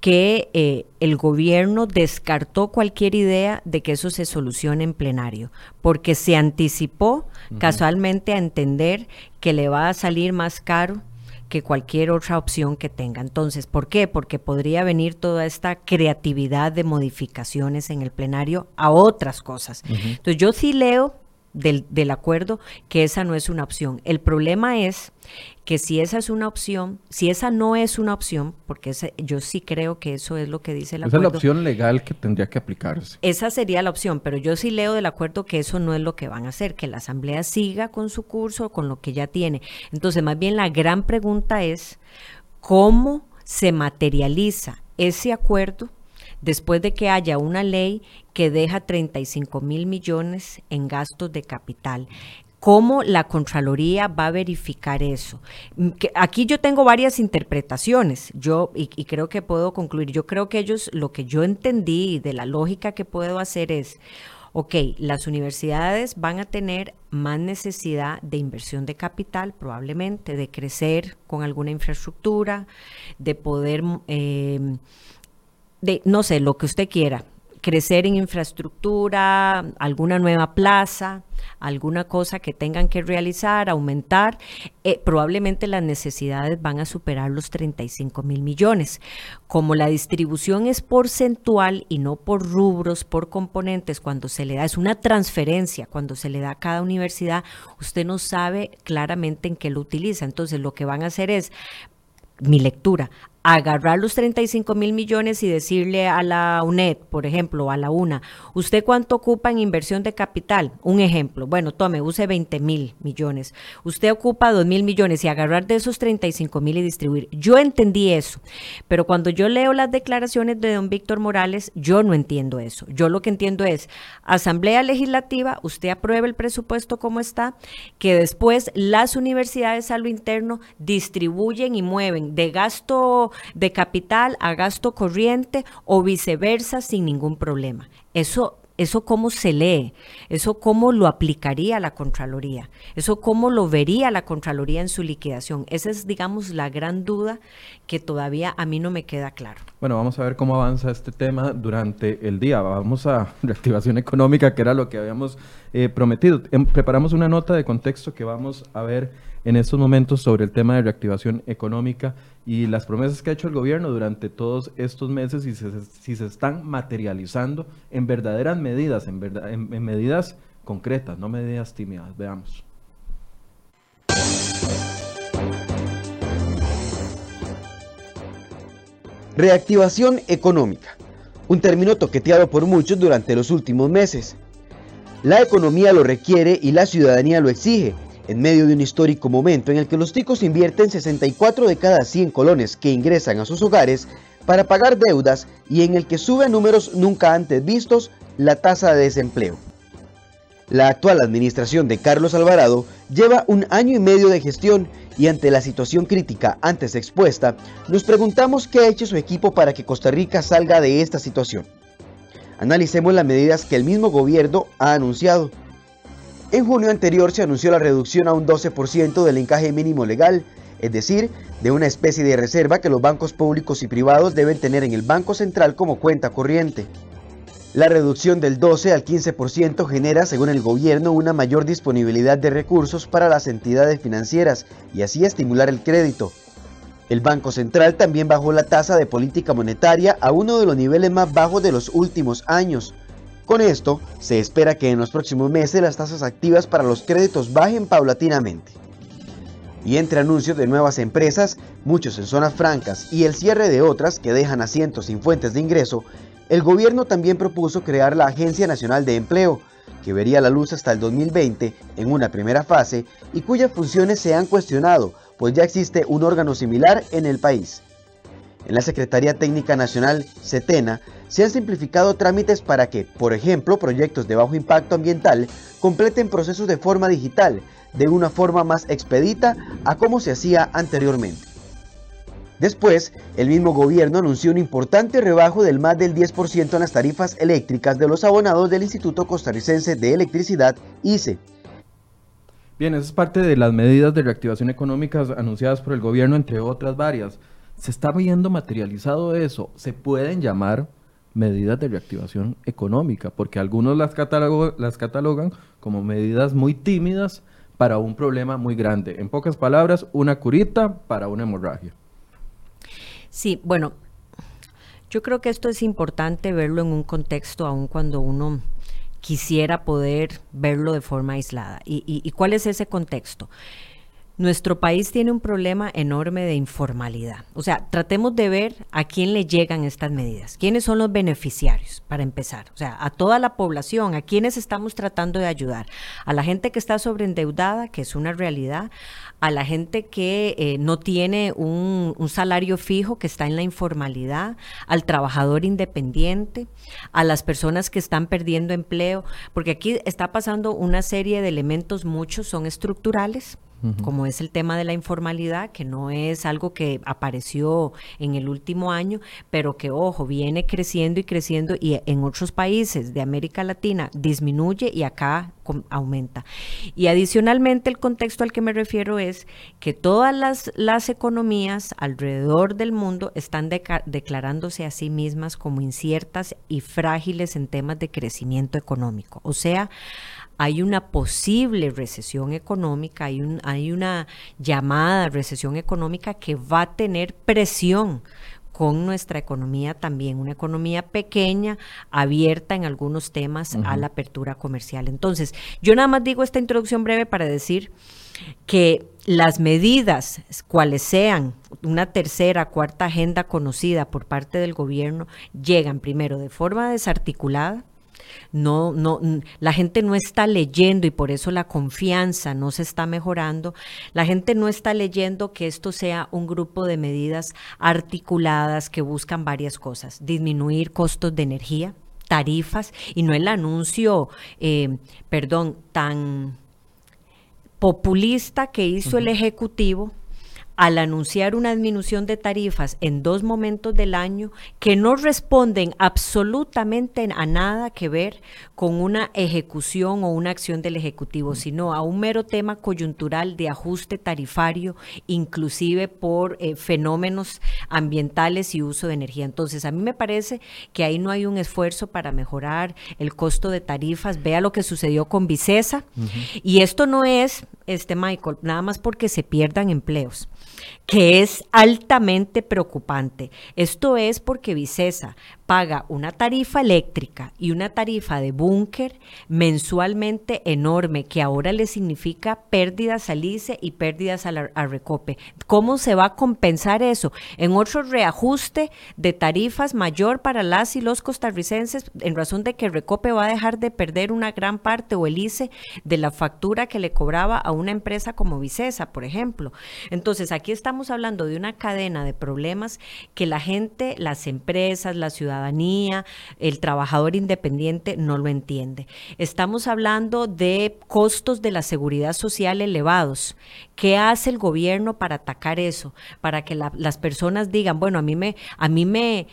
que eh, el gobierno descartó cualquier idea de que eso se solucione en plenario, porque se anticipó casualmente a entender que le va a salir más caro que cualquier otra opción que tenga. Entonces, ¿por qué? Porque podría venir toda esta creatividad de modificaciones en el plenario a otras cosas. Entonces, yo sí leo del, del acuerdo que esa no es una opción. El problema es que si esa es una opción, si esa no es una opción, porque esa- yo sí creo que eso es lo que dice el Esa es la acuerdo. opción legal que tendría que aplicarse. Esa sería la opción, pero yo sí leo del acuerdo que eso no es lo que van a hacer, que la Asamblea siga con su curso, con lo que ya tiene. Entonces, más bien la gran pregunta es, ¿cómo se materializa ese acuerdo después de que haya una ley que deja 35 mil millones en gastos de capital? ¿Cómo la Contraloría va a verificar eso? Mm, aquí yo tengo varias interpretaciones, yo y, creo que puedo concluir. Yo creo que ellos, lo que yo entendí de la lógica que puedo hacer es, ok, las universidades van a tener más necesidad de inversión de capital, probablemente, de crecer con alguna infraestructura, de poder, eh, no sé, lo que usted quiera, crecer en infraestructura, alguna nueva plaza, alguna cosa que tengan que realizar, aumentar, eh, probablemente las necesidades van a superar los 35 mil millones. Como la distribución es porcentual y no por rubros, por componentes, cuando se le da, es una transferencia, cuando se le da a cada universidad, usted no sabe claramente en qué lo utiliza. Entonces lo que van a hacer es, mi lectura, agarrar los 35 mil millones y decirle a la UNED, por ejemplo, a la UNA, ¿usted cuánto ocupa en inversión de capital? Un ejemplo, bueno, tome, use 20 mil millones. Usted ocupa 2 mil millones y agarrar de esos 35 mil y distribuir. Yo entendí eso, pero cuando yo leo las declaraciones de don Víctor Morales, yo no entiendo eso. Yo lo que entiendo es, Asamblea Legislativa, usted aprueba el presupuesto como está, que después las universidades a lo interno distribuyen y mueven de gasto de capital a gasto corriente o viceversa sin ningún problema. Eso eso cómo se lee, eso cómo lo aplicaría la Contraloría, eso cómo lo vería la Contraloría en su liquidación. Esa es, digamos, la gran duda que todavía a mí no me queda claro. Bueno, vamos a ver cómo avanza este tema durante el día. Vamos a [LAUGHS] reactivación económica, que era lo que habíamos eh, prometido. Em, preparamos una nota de contexto que vamos a ver en estos momentos sobre el tema de reactivación económica y las promesas que ha hecho el gobierno durante todos estos meses y si se están materializando en verdaderas medidas, en, en medidas concretas, no medidas tímidas. Veamos. Reactivación económica, un término toqueteado por muchos durante los últimos meses. La economía lo requiere y la ciudadanía lo exige, en medio de un histórico momento en el que los ticos invierten 64 de cada 100 colones que ingresan a sus hogares para pagar deudas y en el que sube a números nunca antes vistos la tasa de desempleo. La actual administración de Carlos Alvarado lleva un año y medio de gestión y ante la situación crítica antes expuesta, nos preguntamos qué ha hecho su equipo para que Costa Rica salga de esta situación. Analicemos las medidas que el mismo gobierno ha anunciado. En junio anterior se anunció la reducción a un 12% del encaje mínimo legal, es decir, de una especie de reserva que los bancos públicos y privados deben tener en el Banco Central como cuenta corriente. La reducción del 12 al 15% genera, según el gobierno, una mayor disponibilidad de recursos para las entidades financieras y así estimular el crédito. El Banco Central también bajó la tasa de política monetaria a uno de los niveles más bajos de los últimos años, con esto, se espera que en los próximos meses las tasas activas para los créditos bajen paulatinamente. Y entre anuncios de nuevas empresas, muchos en zonas francas y el cierre de otras que dejan asientos sin fuentes de ingreso, el gobierno también propuso crear la Agencia Nacional de Empleo, que vería la luz hasta el 2020 en una primera fase y cuyas funciones se han cuestionado, pues ya existe un órgano similar en el país. En la Secretaría Técnica Nacional, CETENA, se han simplificado trámites para que, por ejemplo, proyectos de bajo impacto ambiental completen procesos de forma digital, de una forma más expedita a como se hacía anteriormente. Después, el mismo gobierno anunció un importante rebajo del más del 10% en las tarifas eléctricas de los abonados del Instituto Costarricense de Electricidad, ICE. Bien, esa es parte de las medidas de reactivación económica anunciadas por el gobierno, entre otras varias se está viendo materializado eso. Se pueden llamar medidas de reactivación económica, porque algunos las, las catalogan como medidas muy tímidas para un problema muy grande. En pocas palabras, una curita para una hemorragia. Sí, bueno, yo creo que esto es importante verlo en un contexto, aun cuando uno quisiera poder verlo de forma aislada. y cuál es ese contexto? Nuestro país tiene un problema enorme de informalidad. O sea, tratemos de ver a quién le llegan estas medidas. ¿Quiénes son los beneficiarios, para empezar? O sea, a toda la población, a quienes estamos tratando de ayudar. A la gente que está sobreendeudada, que es una realidad. A la gente que eh, no tiene un, un salario fijo, que está en la informalidad. Al trabajador independiente. A las personas que están perdiendo empleo. Porque aquí está pasando una serie de elementos, muchos son estructurales como es el tema de la informalidad, que no es algo que apareció en el último año, pero que, ojo, viene creciendo y creciendo y en otros países de América Latina disminuye y acá aumenta. Y adicionalmente el contexto al que me refiero es que todas las, las economías alrededor del mundo están declarándose a sí mismas como inciertas y frágiles en temas de crecimiento económico. O sea, hay una posible recesión económica, hay, un, hay una llamada recesión económica que va a tener presión con nuestra economía también, una economía pequeña, abierta en algunos temas a la apertura comercial. Entonces, yo nada más digo esta introducción breve para decir que las medidas, cuales sean una tercera, cuarta agenda conocida por parte del gobierno, llegan primero de forma desarticulada, no, no, la gente no está leyendo y por eso la confianza no se está mejorando. La gente no está leyendo que esto sea un grupo de medidas articuladas que buscan varias cosas. Disminuir costos de energía, tarifas y no el anuncio, eh, perdón, tan populista que hizo el Ejecutivo al anunciar una disminución de tarifas en dos momentos del año que no responden absolutamente a nada que ver con una ejecución o una acción del Ejecutivo, sino a un mero tema coyuntural de ajuste tarifario, inclusive por eh, fenómenos ambientales y uso de energía. Entonces, a mí me parece que ahí no hay un esfuerzo para mejorar el costo de tarifas. Vea lo que sucedió con Vicesa. Y esto no es, este Michael, nada más porque se pierdan empleos que es altamente preocupante. Esto es porque Vicesa paga una tarifa eléctrica y una tarifa de búnker mensualmente enorme, que ahora le significa pérdidas al ICE y pérdidas al, Recope. ¿Cómo se va a compensar eso? En otro reajuste de tarifas mayor para las y los costarricenses, en razón de que Recope va a dejar de perder una gran parte o el ICE de la factura que le cobraba a una empresa como Vicesa, por ejemplo. Entonces, aquí estamos hablando de una cadena de problemas que la gente, las empresas, la ciudadanía, el trabajador independiente no lo entiende. Estamos hablando de costos de la seguridad social elevados. ¿Qué hace el gobierno para atacar eso? Para que las personas digan, bueno, a mí me, a mí me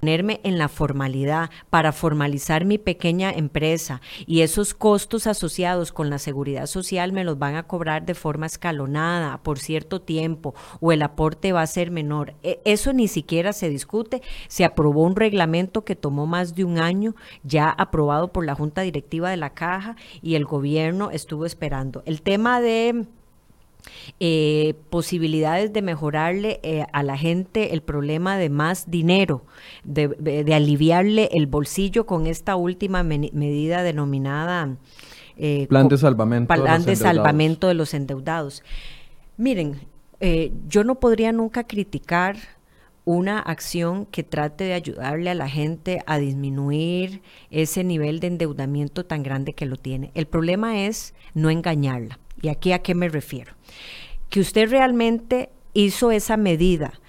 ponerme en la formalidad para formalizar mi pequeña empresa y esos costos asociados con la seguridad social me los van a cobrar de forma escalonada por cierto tiempo o el aporte va a ser menor. E, eso ni siquiera se discute. Se aprobó un reglamento que tomó más de un año, ya aprobado por la Junta Directiva de la Caja y el gobierno estuvo esperando. El tema de eh, posibilidades de mejorarle eh, a la gente el problema de más dinero, de, aliviarle el bolsillo con esta última medida denominada eh, plan de salvamento, plan de, salvamento de los endeudados. Miren, yo no podría nunca criticar una acción que trate de ayudarle a la gente a disminuir ese nivel de endeudamiento tan grande que lo tiene. El problema es no engañarla. ¿Y aquí a qué me refiero? Que usted realmente hizo esa medida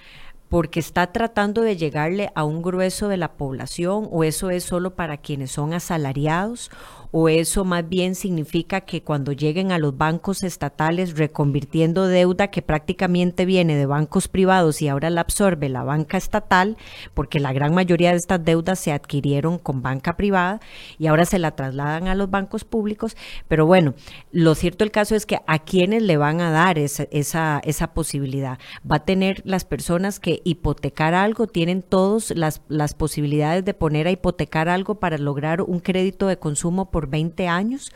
porque está tratando de llegarle a un grueso de la población o eso es solo para quienes son asalariados o eso más bien significa que cuando lleguen a los bancos estatales reconvirtiendo deuda que prácticamente viene de bancos privados y ahora la absorbe la banca estatal, porque la gran mayoría de estas deudas se adquirieron con banca privada y ahora se la trasladan a los bancos públicos, pero bueno, lo cierto del caso es que a quienes le van a dar esa, esa, esa posibilidad, va a tener las personas que hipotecar algo, tienen todas las, las posibilidades de poner a hipotecar algo para lograr un crédito de consumo 20 años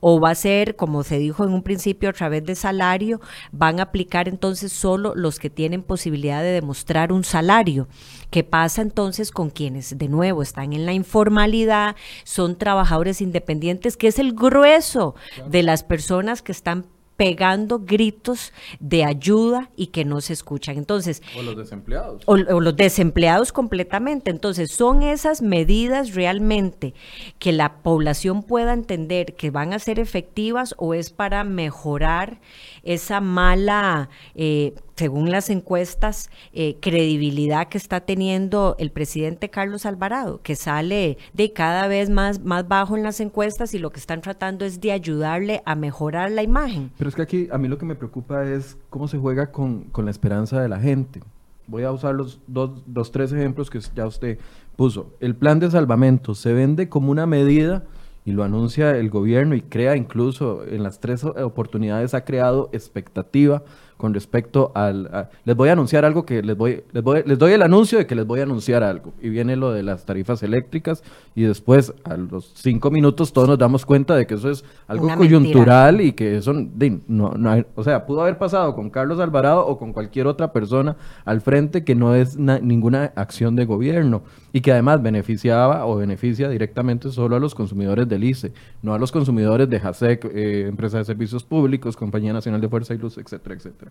o va a ser, como se dijo en un principio, a través de salario, van a aplicar entonces solo los que tienen posibilidad de demostrar un salario. ¿Qué pasa entonces con quienes de nuevo están en la informalidad, son trabajadores independientes, que es el grueso de las personas que están pegando gritos de ayuda y que no se escuchan. Entonces, o los desempleados. O, los desempleados completamente. Entonces, son esas medidas realmente que la población pueda entender que van a ser efectivas o es para mejorar esa mala eh, según las encuestas, eh, credibilidad que está teniendo el presidente Carlos Alvarado, que sale de cada vez más, más bajo en las encuestas y lo que están tratando es de ayudarle a mejorar la imagen. Pero es que aquí a mí lo que me preocupa es cómo se juega con, con la esperanza de la gente. Voy a usar los dos, los tres ejemplos que ya usted puso. El plan de salvamento se vende como una medida y lo anuncia el gobierno y crea incluso en las tres oportunidades ha creado expectativa con respecto al... les voy a anunciar algo que les voy, les voy... Les doy el anuncio de que les voy a anunciar algo. Y viene lo de las tarifas eléctricas y después a los cinco minutos todos nos damos cuenta de que eso es algo coyuntural y que eso... no, no o sea, pudo haber pasado con Carlos Alvarado o con cualquier otra persona al frente que no es ninguna acción de gobierno y que además beneficiaba o beneficia directamente solo a los consumidores del ICE, no a los consumidores de JASEC, eh, Empresa de Servicios Públicos, Compañía Nacional de Fuerza y Luz, etcétera, etcétera.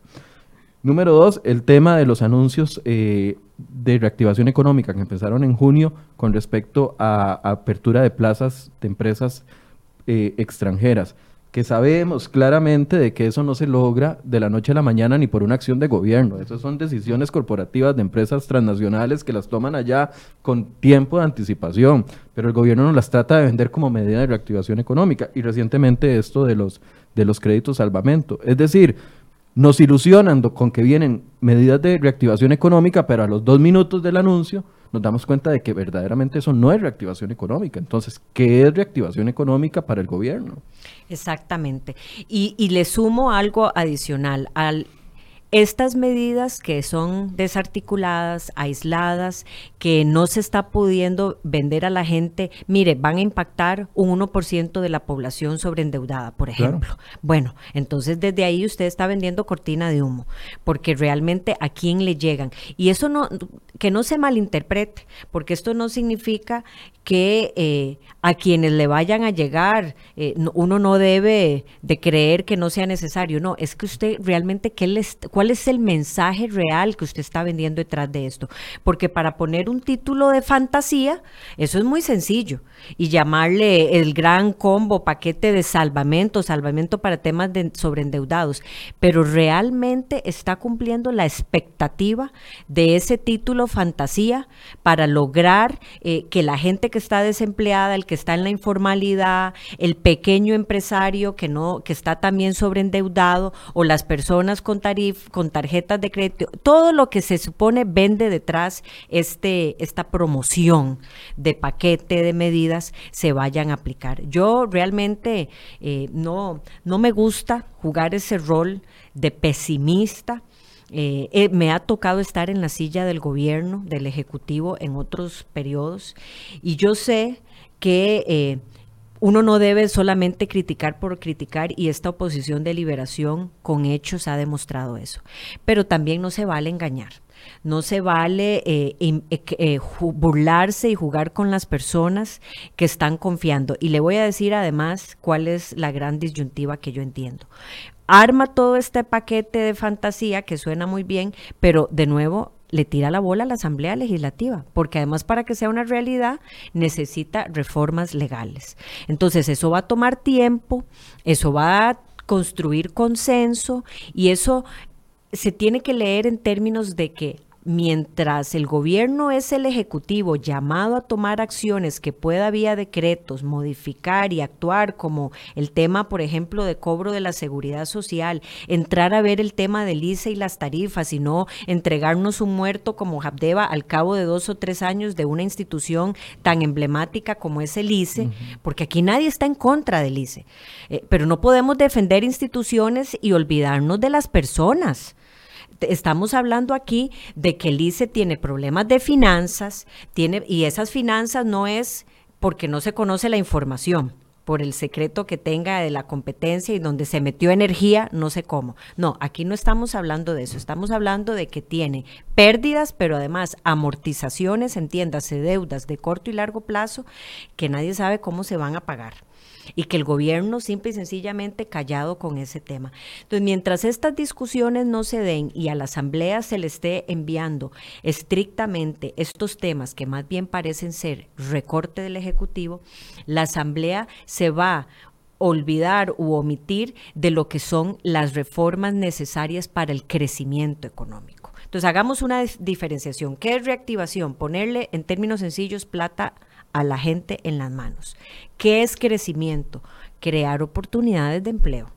Número dos, el tema de los anuncios eh, de reactivación económica que empezaron en junio con respecto a, apertura de plazas de empresas eh, extranjeras, que sabemos claramente de que eso no se logra de la noche a la mañana ni por una acción de gobierno. Esas son decisiones corporativas de empresas transnacionales que las toman allá con tiempo de anticipación, pero el gobierno no las trata de vender como medida de reactivación económica y recientemente esto de los, de los créditos salvamento. Es decir, nos ilusionan con que vienen medidas de reactivación económica, pero a los dos minutos del anuncio nos damos cuenta de que verdaderamente eso no es reactivación económica. Entonces, ¿qué es reactivación económica para el gobierno? Exactamente. Y, y le sumo algo adicional al estas medidas que son desarticuladas, aisladas, que no se está pudiendo vender a la gente, mire, van a impactar un 1% de la población sobreendeudada, por ejemplo. Bueno, entonces desde ahí usted está vendiendo cortina de humo, porque realmente a quién le llegan. Y eso no, que no se malinterprete, porque esto no significa que eh, a quienes le vayan a llegar, eh, uno no debe de creer que no sea necesario, no, es que usted realmente, ¿qué les, ¿cuál es el mensaje real que usted está vendiendo detrás de esto? Porque para poner un título de fantasía, eso es muy sencillo, y llamarle el gran combo, paquete de salvamento, salvamento para temas de sobreendeudados, pero realmente está cumpliendo la expectativa de ese título fantasía para lograr eh, que la gente que está desempleada, el que está en la informalidad, el pequeño empresario que no, que está también sobreendeudado, o las personas con tarif, con tarjetas de crédito, todo lo que se supone vende detrás este, esta promoción de paquete de medidas se vayan a aplicar. Yo realmente eh, no, no me gusta jugar ese rol de pesimista eh, eh, me ha tocado estar en la silla del gobierno, del Ejecutivo, en otros periodos, y yo sé que uno no debe solamente criticar por criticar, y esta oposición de liberación con hechos ha demostrado eso, pero también no se vale engañar. No se vale burlarse y jugar con las personas que están confiando. Y le voy a decir además cuál es la gran disyuntiva que yo entiendo arma todo este paquete de fantasía que suena muy bien, pero de nuevo le tira la bola a la Asamblea Legislativa, porque además para que sea una realidad necesita reformas legales. Entonces eso va a tomar tiempo, eso va a construir consenso y eso se tiene que leer en términos de que mientras el gobierno es el ejecutivo llamado a tomar acciones que pueda vía decretos modificar y actuar como el tema, por ejemplo, de cobro de la seguridad social, entrar a ver el tema del ICE y las tarifas y no entregarnos un muerto como Habdeba al cabo de dos o tres años de una institución tan emblemática como es el ICE, porque aquí nadie está en contra del ICE, eh, pero no podemos defender instituciones y olvidarnos de las personas estamos hablando aquí de que el ICE tiene problemas de finanzas, tiene, y esas finanzas no es porque no se conoce la información, por el secreto que tenga de la competencia y donde se metió energía, no sé cómo. No, aquí no estamos hablando de eso, estamos hablando de que tiene pérdidas, pero además amortizaciones, entiéndase, deudas de corto y largo plazo que nadie sabe cómo se van a pagar y que el gobierno simple y sencillamente callado con ese tema. Entonces, mientras estas discusiones no se den y a la Asamblea se le esté enviando estrictamente estos temas que más bien parecen ser recorte del Ejecutivo, la Asamblea se va olvidar u omitir de lo que son las reformas necesarias para el crecimiento económico. Entonces, hagamos una diferenciación. ¿Qué es reactivación? Ponerle en términos sencillos plata a la gente en las manos. ¿Qué es crecimiento? Crear oportunidades de empleo.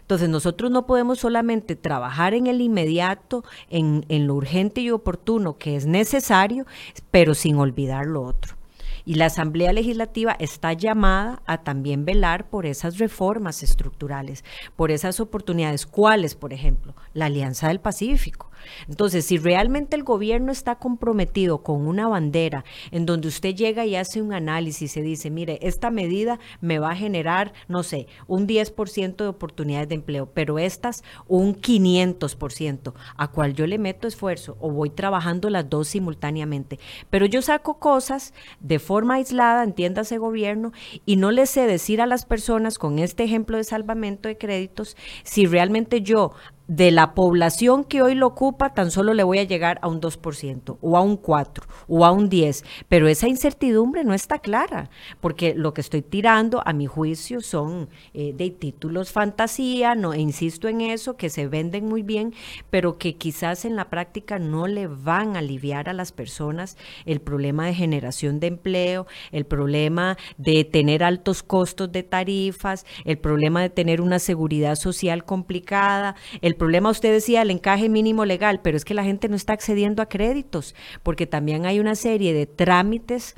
Entonces nosotros no podemos solamente trabajar en el inmediato, en, en, lo urgente y oportuno que es necesario, pero sin olvidar lo otro. Y la Asamblea Legislativa está llamada a también velar por esas reformas estructurales, por esas oportunidades. ¿Cuáles, por ejemplo? La Alianza del Pacífico. Entonces, si realmente el gobierno está comprometido con una bandera en donde usted llega y hace un análisis y se dice, mire, esta medida me va a generar, no sé, un 10% de oportunidades de empleo, pero estas un 500%, a cual yo le meto esfuerzo o voy trabajando las dos simultáneamente. Pero yo saco cosas de forma aislada, entiéndase gobierno, y no le sé decir a las personas con este ejemplo de salvamento de créditos si realmente yo de la población que hoy lo ocupa, tan solo le voy a llegar a un 2% o a un 4% o a un 10%, pero esa incertidumbre no está clara, porque lo que estoy tirando, a mi juicio, son eh, de títulos fantasía, no insisto en eso, que se venden muy bien, pero que quizás en la práctica no le van a aliviar a las personas el problema de generación de empleo, el problema de tener altos costos de tarifas, el problema de tener una seguridad social complicada, el problema usted decía el encaje mínimo legal, pero es que la gente no está accediendo a créditos, porque también hay una serie de trámites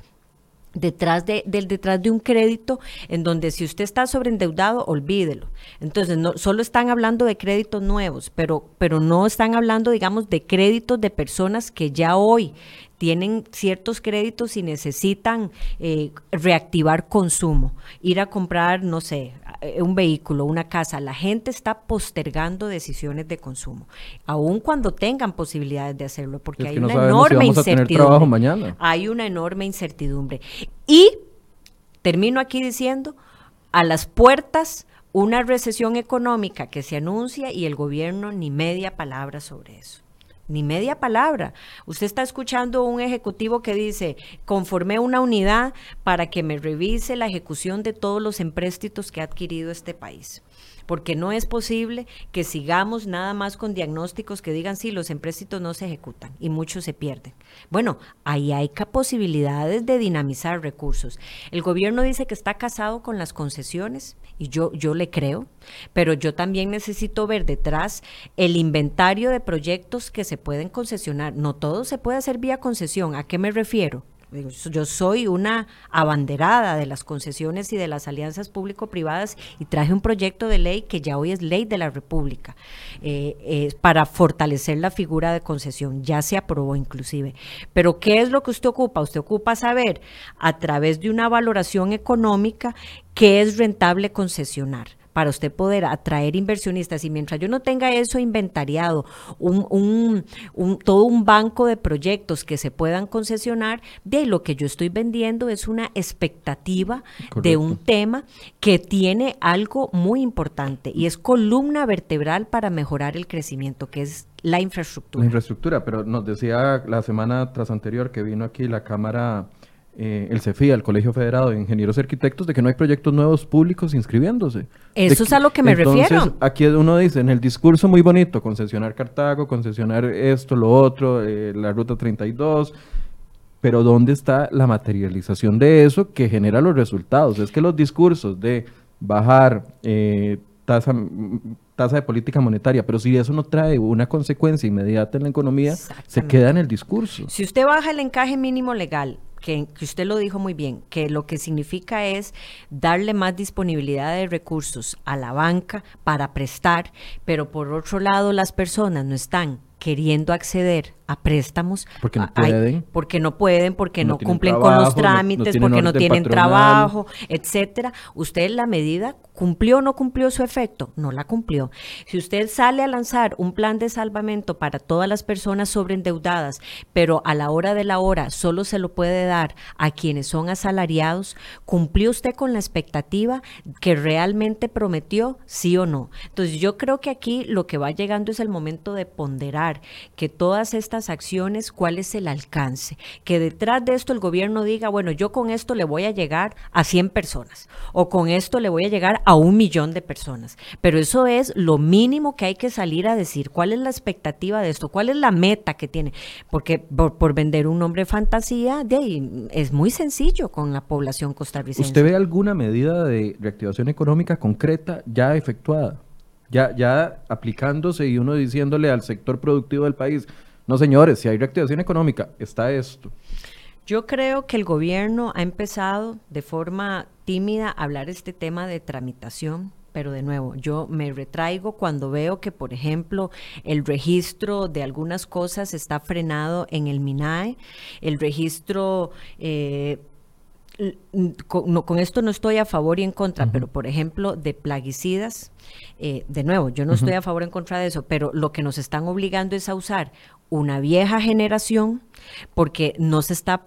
detrás de, del detrás de un crédito en donde si usted está sobreendeudado, olvídelo. Entonces, no, solo están hablando de créditos nuevos, pero, pero no están hablando, digamos, de créditos de personas que ya hoy tienen ciertos créditos y necesitan eh, reactivar consumo, ir a comprar, no sé, un vehículo, una casa. La gente está postergando decisiones de consumo, aun cuando tengan posibilidades de hacerlo, porque hay una enorme incertidumbre. Hay una enorme incertidumbre. Y termino aquí diciendo, a las puertas una recesión económica que se anuncia y el gobierno ni media palabra sobre eso ni media palabra. Usted está escuchando un ejecutivo que dice, conformé una unidad para que me revise la ejecución de todos los empréstitos que ha adquirido este país porque no es posible que sigamos nada más con diagnósticos que digan sí, los empréstitos no se ejecutan y muchos se pierden. Bueno, ahí hay posibilidades de dinamizar recursos. El gobierno dice que está casado con las concesiones y yo, yo le creo, pero yo también necesito ver detrás el inventario de proyectos que se pueden concesionar. No todo se puede hacer vía concesión. ¿A qué me refiero? Yo soy una abanderada de las concesiones y de las alianzas público-privadas y traje un proyecto de ley que ya hoy es ley de la República eh, para fortalecer la figura de concesión. Ya se aprobó inclusive. Pero ¿qué es lo que usted ocupa? Usted ocupa saber a través de una valoración económica qué es rentable concesionar para usted poder atraer inversionistas y mientras yo no tenga eso inventariado, un, todo un banco de proyectos que se puedan concesionar, de lo que yo estoy vendiendo es una expectativa de un tema que tiene algo muy importante y es columna vertebral para mejorar el crecimiento, que es la infraestructura. La infraestructura, pero nos decía la semana tras anterior que vino aquí la Cámara eh, el CEFIA, el Colegio Federado de Ingenieros y Arquitectos, de que no hay proyectos nuevos públicos inscribiéndose. Eso es a lo que me entonces, refiero. Aquí uno dice, en el discurso muy bonito, concesionar Cartago, concesionar esto, lo otro, eh, la Ruta 32, pero ¿dónde está la materialización de eso que genera los resultados? Es que los discursos de bajar eh, tasa, tasa de política monetaria, pero si eso no trae una consecuencia inmediata en la economía, se queda en el discurso. Si usted baja el encaje mínimo legal, que, usted lo dijo muy bien, que lo que significa es darle más disponibilidad de recursos a la banca para prestar, pero por otro lado las personas no están queriendo acceder a préstamos. Porque no pueden. porque no pueden, porque no, cumplen con los trámites, porque no tienen trabajo, etcétera. Usted la medida cumplió o no cumplió su efecto, no la cumplió. Si usted sale a lanzar un plan de salvamento para todas las personas sobreendeudadas, pero a la hora de la hora solo se lo puede dar a quienes son asalariados, ¿cumplió usted con la expectativa que realmente prometió, sí o no? Entonces yo creo que aquí lo que va llegando es el momento de ponderar que todas estas acciones, cuál es el alcance. Que detrás de esto el gobierno diga, bueno, yo con esto le voy a llegar a 100 personas o con esto le voy a llegar a un millón de personas. Pero eso es lo mínimo que hay que salir a decir. ¿Cuál es la expectativa de esto? ¿Cuál es la meta que tiene? Porque por, vender un nombre fantasía, de ahí, es muy sencillo con la población costarricense. ¿Usted ve alguna medida de reactivación económica concreta ya efectuada? Ya, ya aplicándose y uno diciéndole al sector productivo del país, no, señores, si hay reactivación económica, está esto. Yo creo que el gobierno ha empezado de forma tímida a hablar este tema de tramitación, pero de nuevo, yo me retraigo cuando veo que, por ejemplo, el registro de algunas cosas está frenado en el MINAE, el registro... Eh, con, esto no estoy a favor y en contra, pero por ejemplo, de plaguicidas, eh, de nuevo, yo no estoy a favor o en contra de eso, pero lo que nos están obligando es a usar una vieja generación porque no se está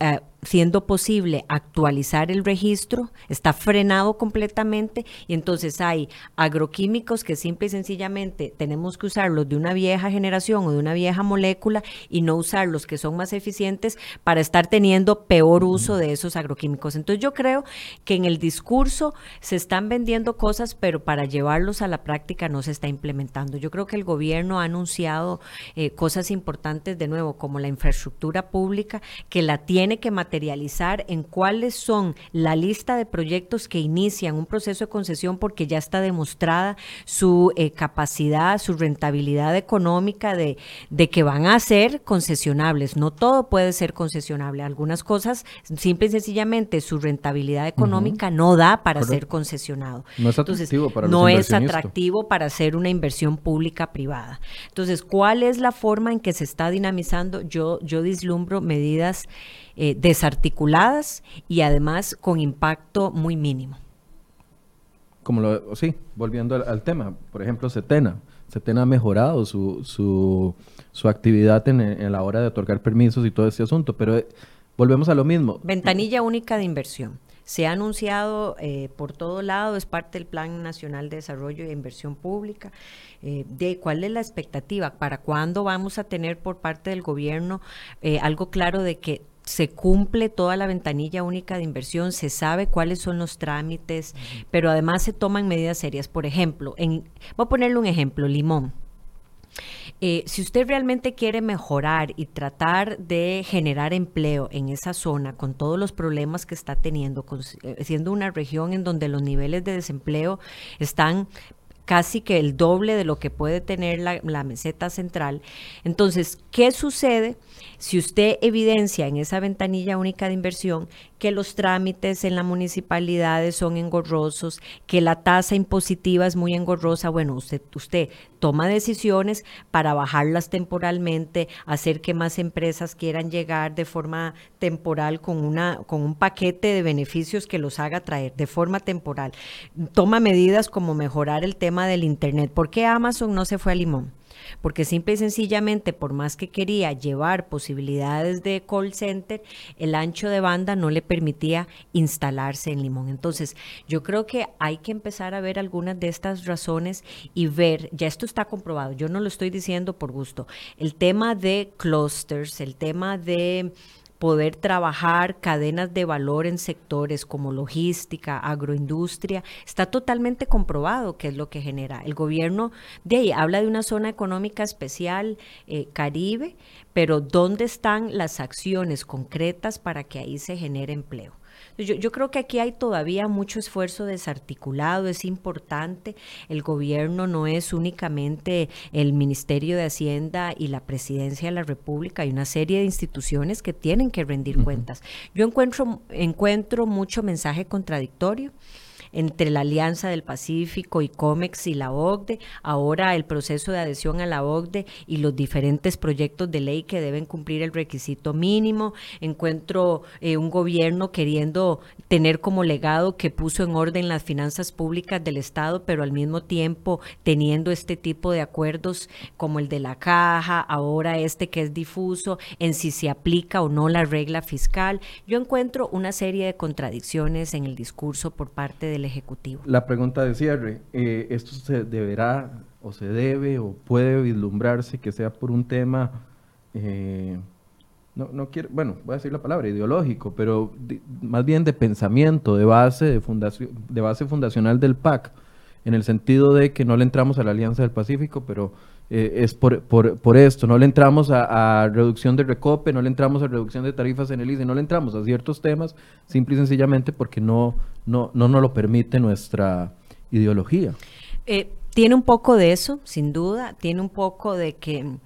eh, siendo posible actualizar el registro, está frenado completamente y entonces hay agroquímicos que simple y sencillamente tenemos que usarlos de una vieja generación o de una vieja molécula y no usar los que son más eficientes para estar teniendo peor uso de esos agroquímicos. Entonces yo creo que en el discurso se están vendiendo cosas, pero para llevarlos a la práctica no se está implementando. Yo creo que el gobierno ha anunciado eh, cosas importantes de nuevo, como la infraestructura pública, que la tiene que materializar en cuáles son la lista de proyectos que inician un proceso de concesión porque ya está demostrada su eh, capacidad, su rentabilidad económica de, de que van a ser concesionables. No todo puede ser concesionable. Algunas cosas, simple y sencillamente, su rentabilidad económica no da para ser concesionado. No es atractivo para No es atractivo para hacer una inversión pública privada. Entonces, ¿cuál es la forma en que se está dinamizando? Yo, yo vislumbro medidas eh, desarticuladas y además con impacto muy mínimo. Como lo, sí, volviendo al, tema, por ejemplo, Setena. Setena ha mejorado su, su, su actividad en, en, la hora de otorgar permisos y todo este asunto, pero eh, volvemos a lo mismo. Ventanilla única de inversión. Se ha anunciado eh, por todo lado, es parte del Plan Nacional de Desarrollo e Inversión Pública. Eh, de cuál es la expectativa, para cuándo vamos a tener por parte del gobierno eh, algo claro de que se cumple toda la ventanilla única de inversión, se sabe cuáles son los trámites, pero además se toman medidas serias. Por ejemplo, en, voy a ponerle un ejemplo, Limón. Eh, si usted realmente quiere mejorar y tratar de generar empleo en esa zona con todos los problemas que está teniendo, eh, siendo una región en donde los niveles de desempleo están casi que el doble de lo que puede tener la, meseta central. Entonces, ¿qué sucede si usted evidencia en esa ventanilla única de inversión que los trámites en la municipalidad son engorrosos, que la tasa impositiva es muy engorrosa? Bueno, usted, usted toma decisiones para bajarlas temporalmente, hacer que más empresas quieran llegar de forma temporal con, una, con un paquete de beneficios que los haga traer de forma temporal. Toma medidas como mejorar el tema del Internet. ¿Por qué Amazon no se fue a Limón? Porque simple y sencillamente, por más que quería llevar posibilidades de call center, el ancho de banda no le permitía instalarse en Limón. Entonces, yo creo que hay que empezar a ver algunas de estas razones y ver, ya esto está comprobado, yo no lo estoy diciendo por gusto, el tema de clusters, el tema de poder trabajar cadenas de valor en sectores como logística, agroindustria, está totalmente comprobado que es lo que genera. El gobierno de ahí habla de una zona económica especial, eh, Caribe, pero ¿dónde están las acciones concretas para que ahí se genere empleo? Yo, creo que aquí hay todavía mucho esfuerzo desarticulado, es importante. El gobierno no es únicamente el Ministerio de Hacienda y la Presidencia de la República, hay una serie de instituciones que tienen que rendir cuentas. Yo encuentro, encuentro mucho mensaje contradictorio entre la Alianza del Pacífico y COMEX y la OCDE, ahora el proceso de adhesión a la OCDE y los diferentes proyectos de ley que deben cumplir el requisito mínimo. Encuentro eh, un gobierno queriendo tener como legado que puso en orden las finanzas públicas del Estado, pero al mismo tiempo teniendo este tipo de acuerdos como el de la caja, ahora este que es difuso, en si se aplica o no la regla fiscal. Yo encuentro una serie de contradicciones en el discurso por parte de Ejecutivo. La pregunta de cierre, eh, ¿esto se deberá o se debe o puede vislumbrarse que sea por un tema, eh, no, no quiero, bueno, voy a decir la palabra, ideológico, pero más bien de pensamiento, de base, de, fundación, de base fundacional del PAC, en el sentido de que no le entramos a la Alianza del Pacífico, pero eh, es por, por, esto, no le entramos a, reducción de recope, no le entramos a reducción de tarifas en el ICE, no le entramos a ciertos temas, simple y sencillamente porque no, no, no nos lo permite nuestra ideología. Eh, tiene un poco de eso, sin duda, tiene un poco de que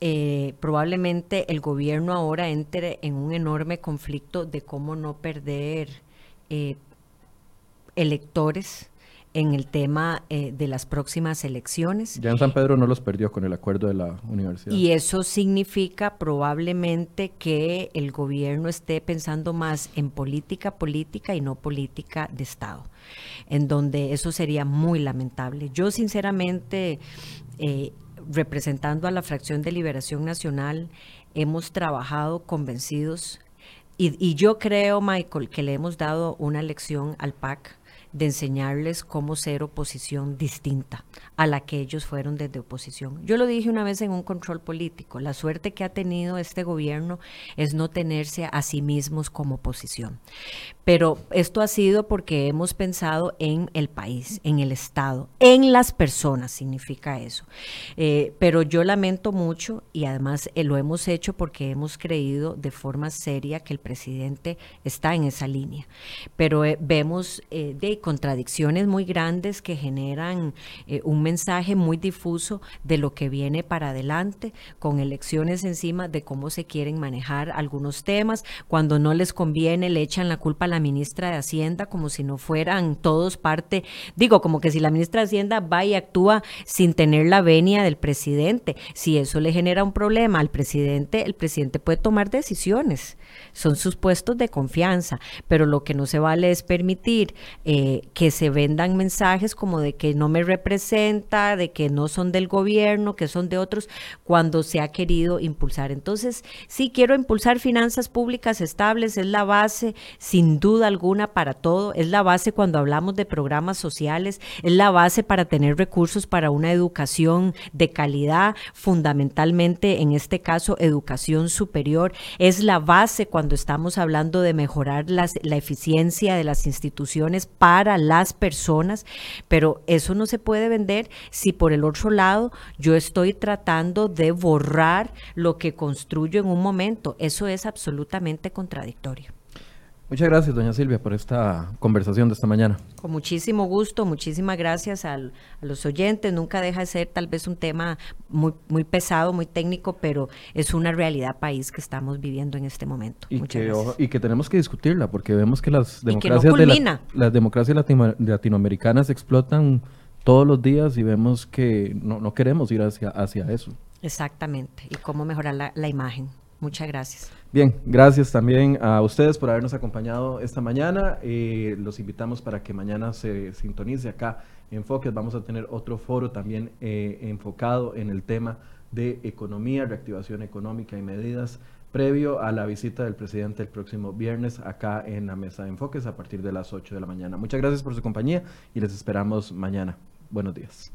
eh, probablemente el gobierno ahora entre en un enorme conflicto de cómo no perder electores en el tema eh, de las próximas elecciones. Ya en San Pedro no los perdió con el acuerdo de la universidad. Y eso significa probablemente que el gobierno esté pensando más en política política y no política de Estado, en donde eso sería muy lamentable. Yo sinceramente, eh, representando a la fracción de Liberación Nacional, hemos trabajado convencidos y, y yo creo, Michael, que le hemos dado una lección al PAC de enseñarles cómo ser oposición distinta a la que ellos fueron desde oposición. Yo lo dije una vez en un control político, la suerte que ha tenido este gobierno es no tenerse a sí mismos como oposición. Pero esto ha sido porque hemos pensado en el país, en el Estado, en las personas, significa eso. Eh, pero yo lamento mucho y además eh, lo hemos hecho porque hemos creído de forma seria que el presidente está en esa línea. Pero eh, vemos de contradicciones muy grandes que generan un mensaje muy difuso de lo que viene para adelante, con elecciones encima de cómo se quieren manejar algunos temas. Cuando no les conviene, le echan la culpa a la ministra de Hacienda como si no fueran todos parte, digo, como que si la ministra de Hacienda va y actúa sin tener la venia del presidente. Si eso le genera un problema al presidente, el presidente puede tomar decisiones. Son sus puestos de confianza, pero lo que no se vale es permitir eh, que se vendan mensajes como de que no me representa, de que no son del gobierno, que son de otros, cuando se ha querido impulsar. Entonces, sí quiero impulsar finanzas públicas estables, es la base, sin duda alguna, para todo, es la base cuando hablamos de programas sociales, es la base para tener recursos para una educación de calidad, fundamentalmente en este caso educación superior, es la base cuando estamos hablando de mejorar las, la eficiencia de las instituciones para las personas, pero eso no se puede vender si por el otro lado yo estoy tratando de borrar lo que construyo en un momento. Eso es absolutamente contradictorio. Muchas gracias, doña Silvia, por esta conversación de esta mañana. Con muchísimo gusto, muchísimas gracias a los oyentes. Nunca deja de ser tal vez un tema muy, muy pesado, muy técnico, pero es una realidad país que estamos viviendo en este momento. Y, que, y que tenemos que discutirla, porque vemos que las democracias, de las democracias latinoamericanas explotan todos los días y vemos que no, queremos ir hacia, hacia eso. Exactamente, y cómo mejorar la imagen. Muchas gracias. Bien, gracias también a ustedes por habernos acompañado esta mañana. Eh, los invitamos para que mañana se sintonice acá en. Vamos a tener otro foro también eh, enfocado en el tema de economía, reactivación económica y medidas previo a la visita del presidente el próximo viernes acá en la mesa de enfoques a partir de las 8 de la mañana. Muchas gracias por su compañía y les esperamos mañana. Buenos días.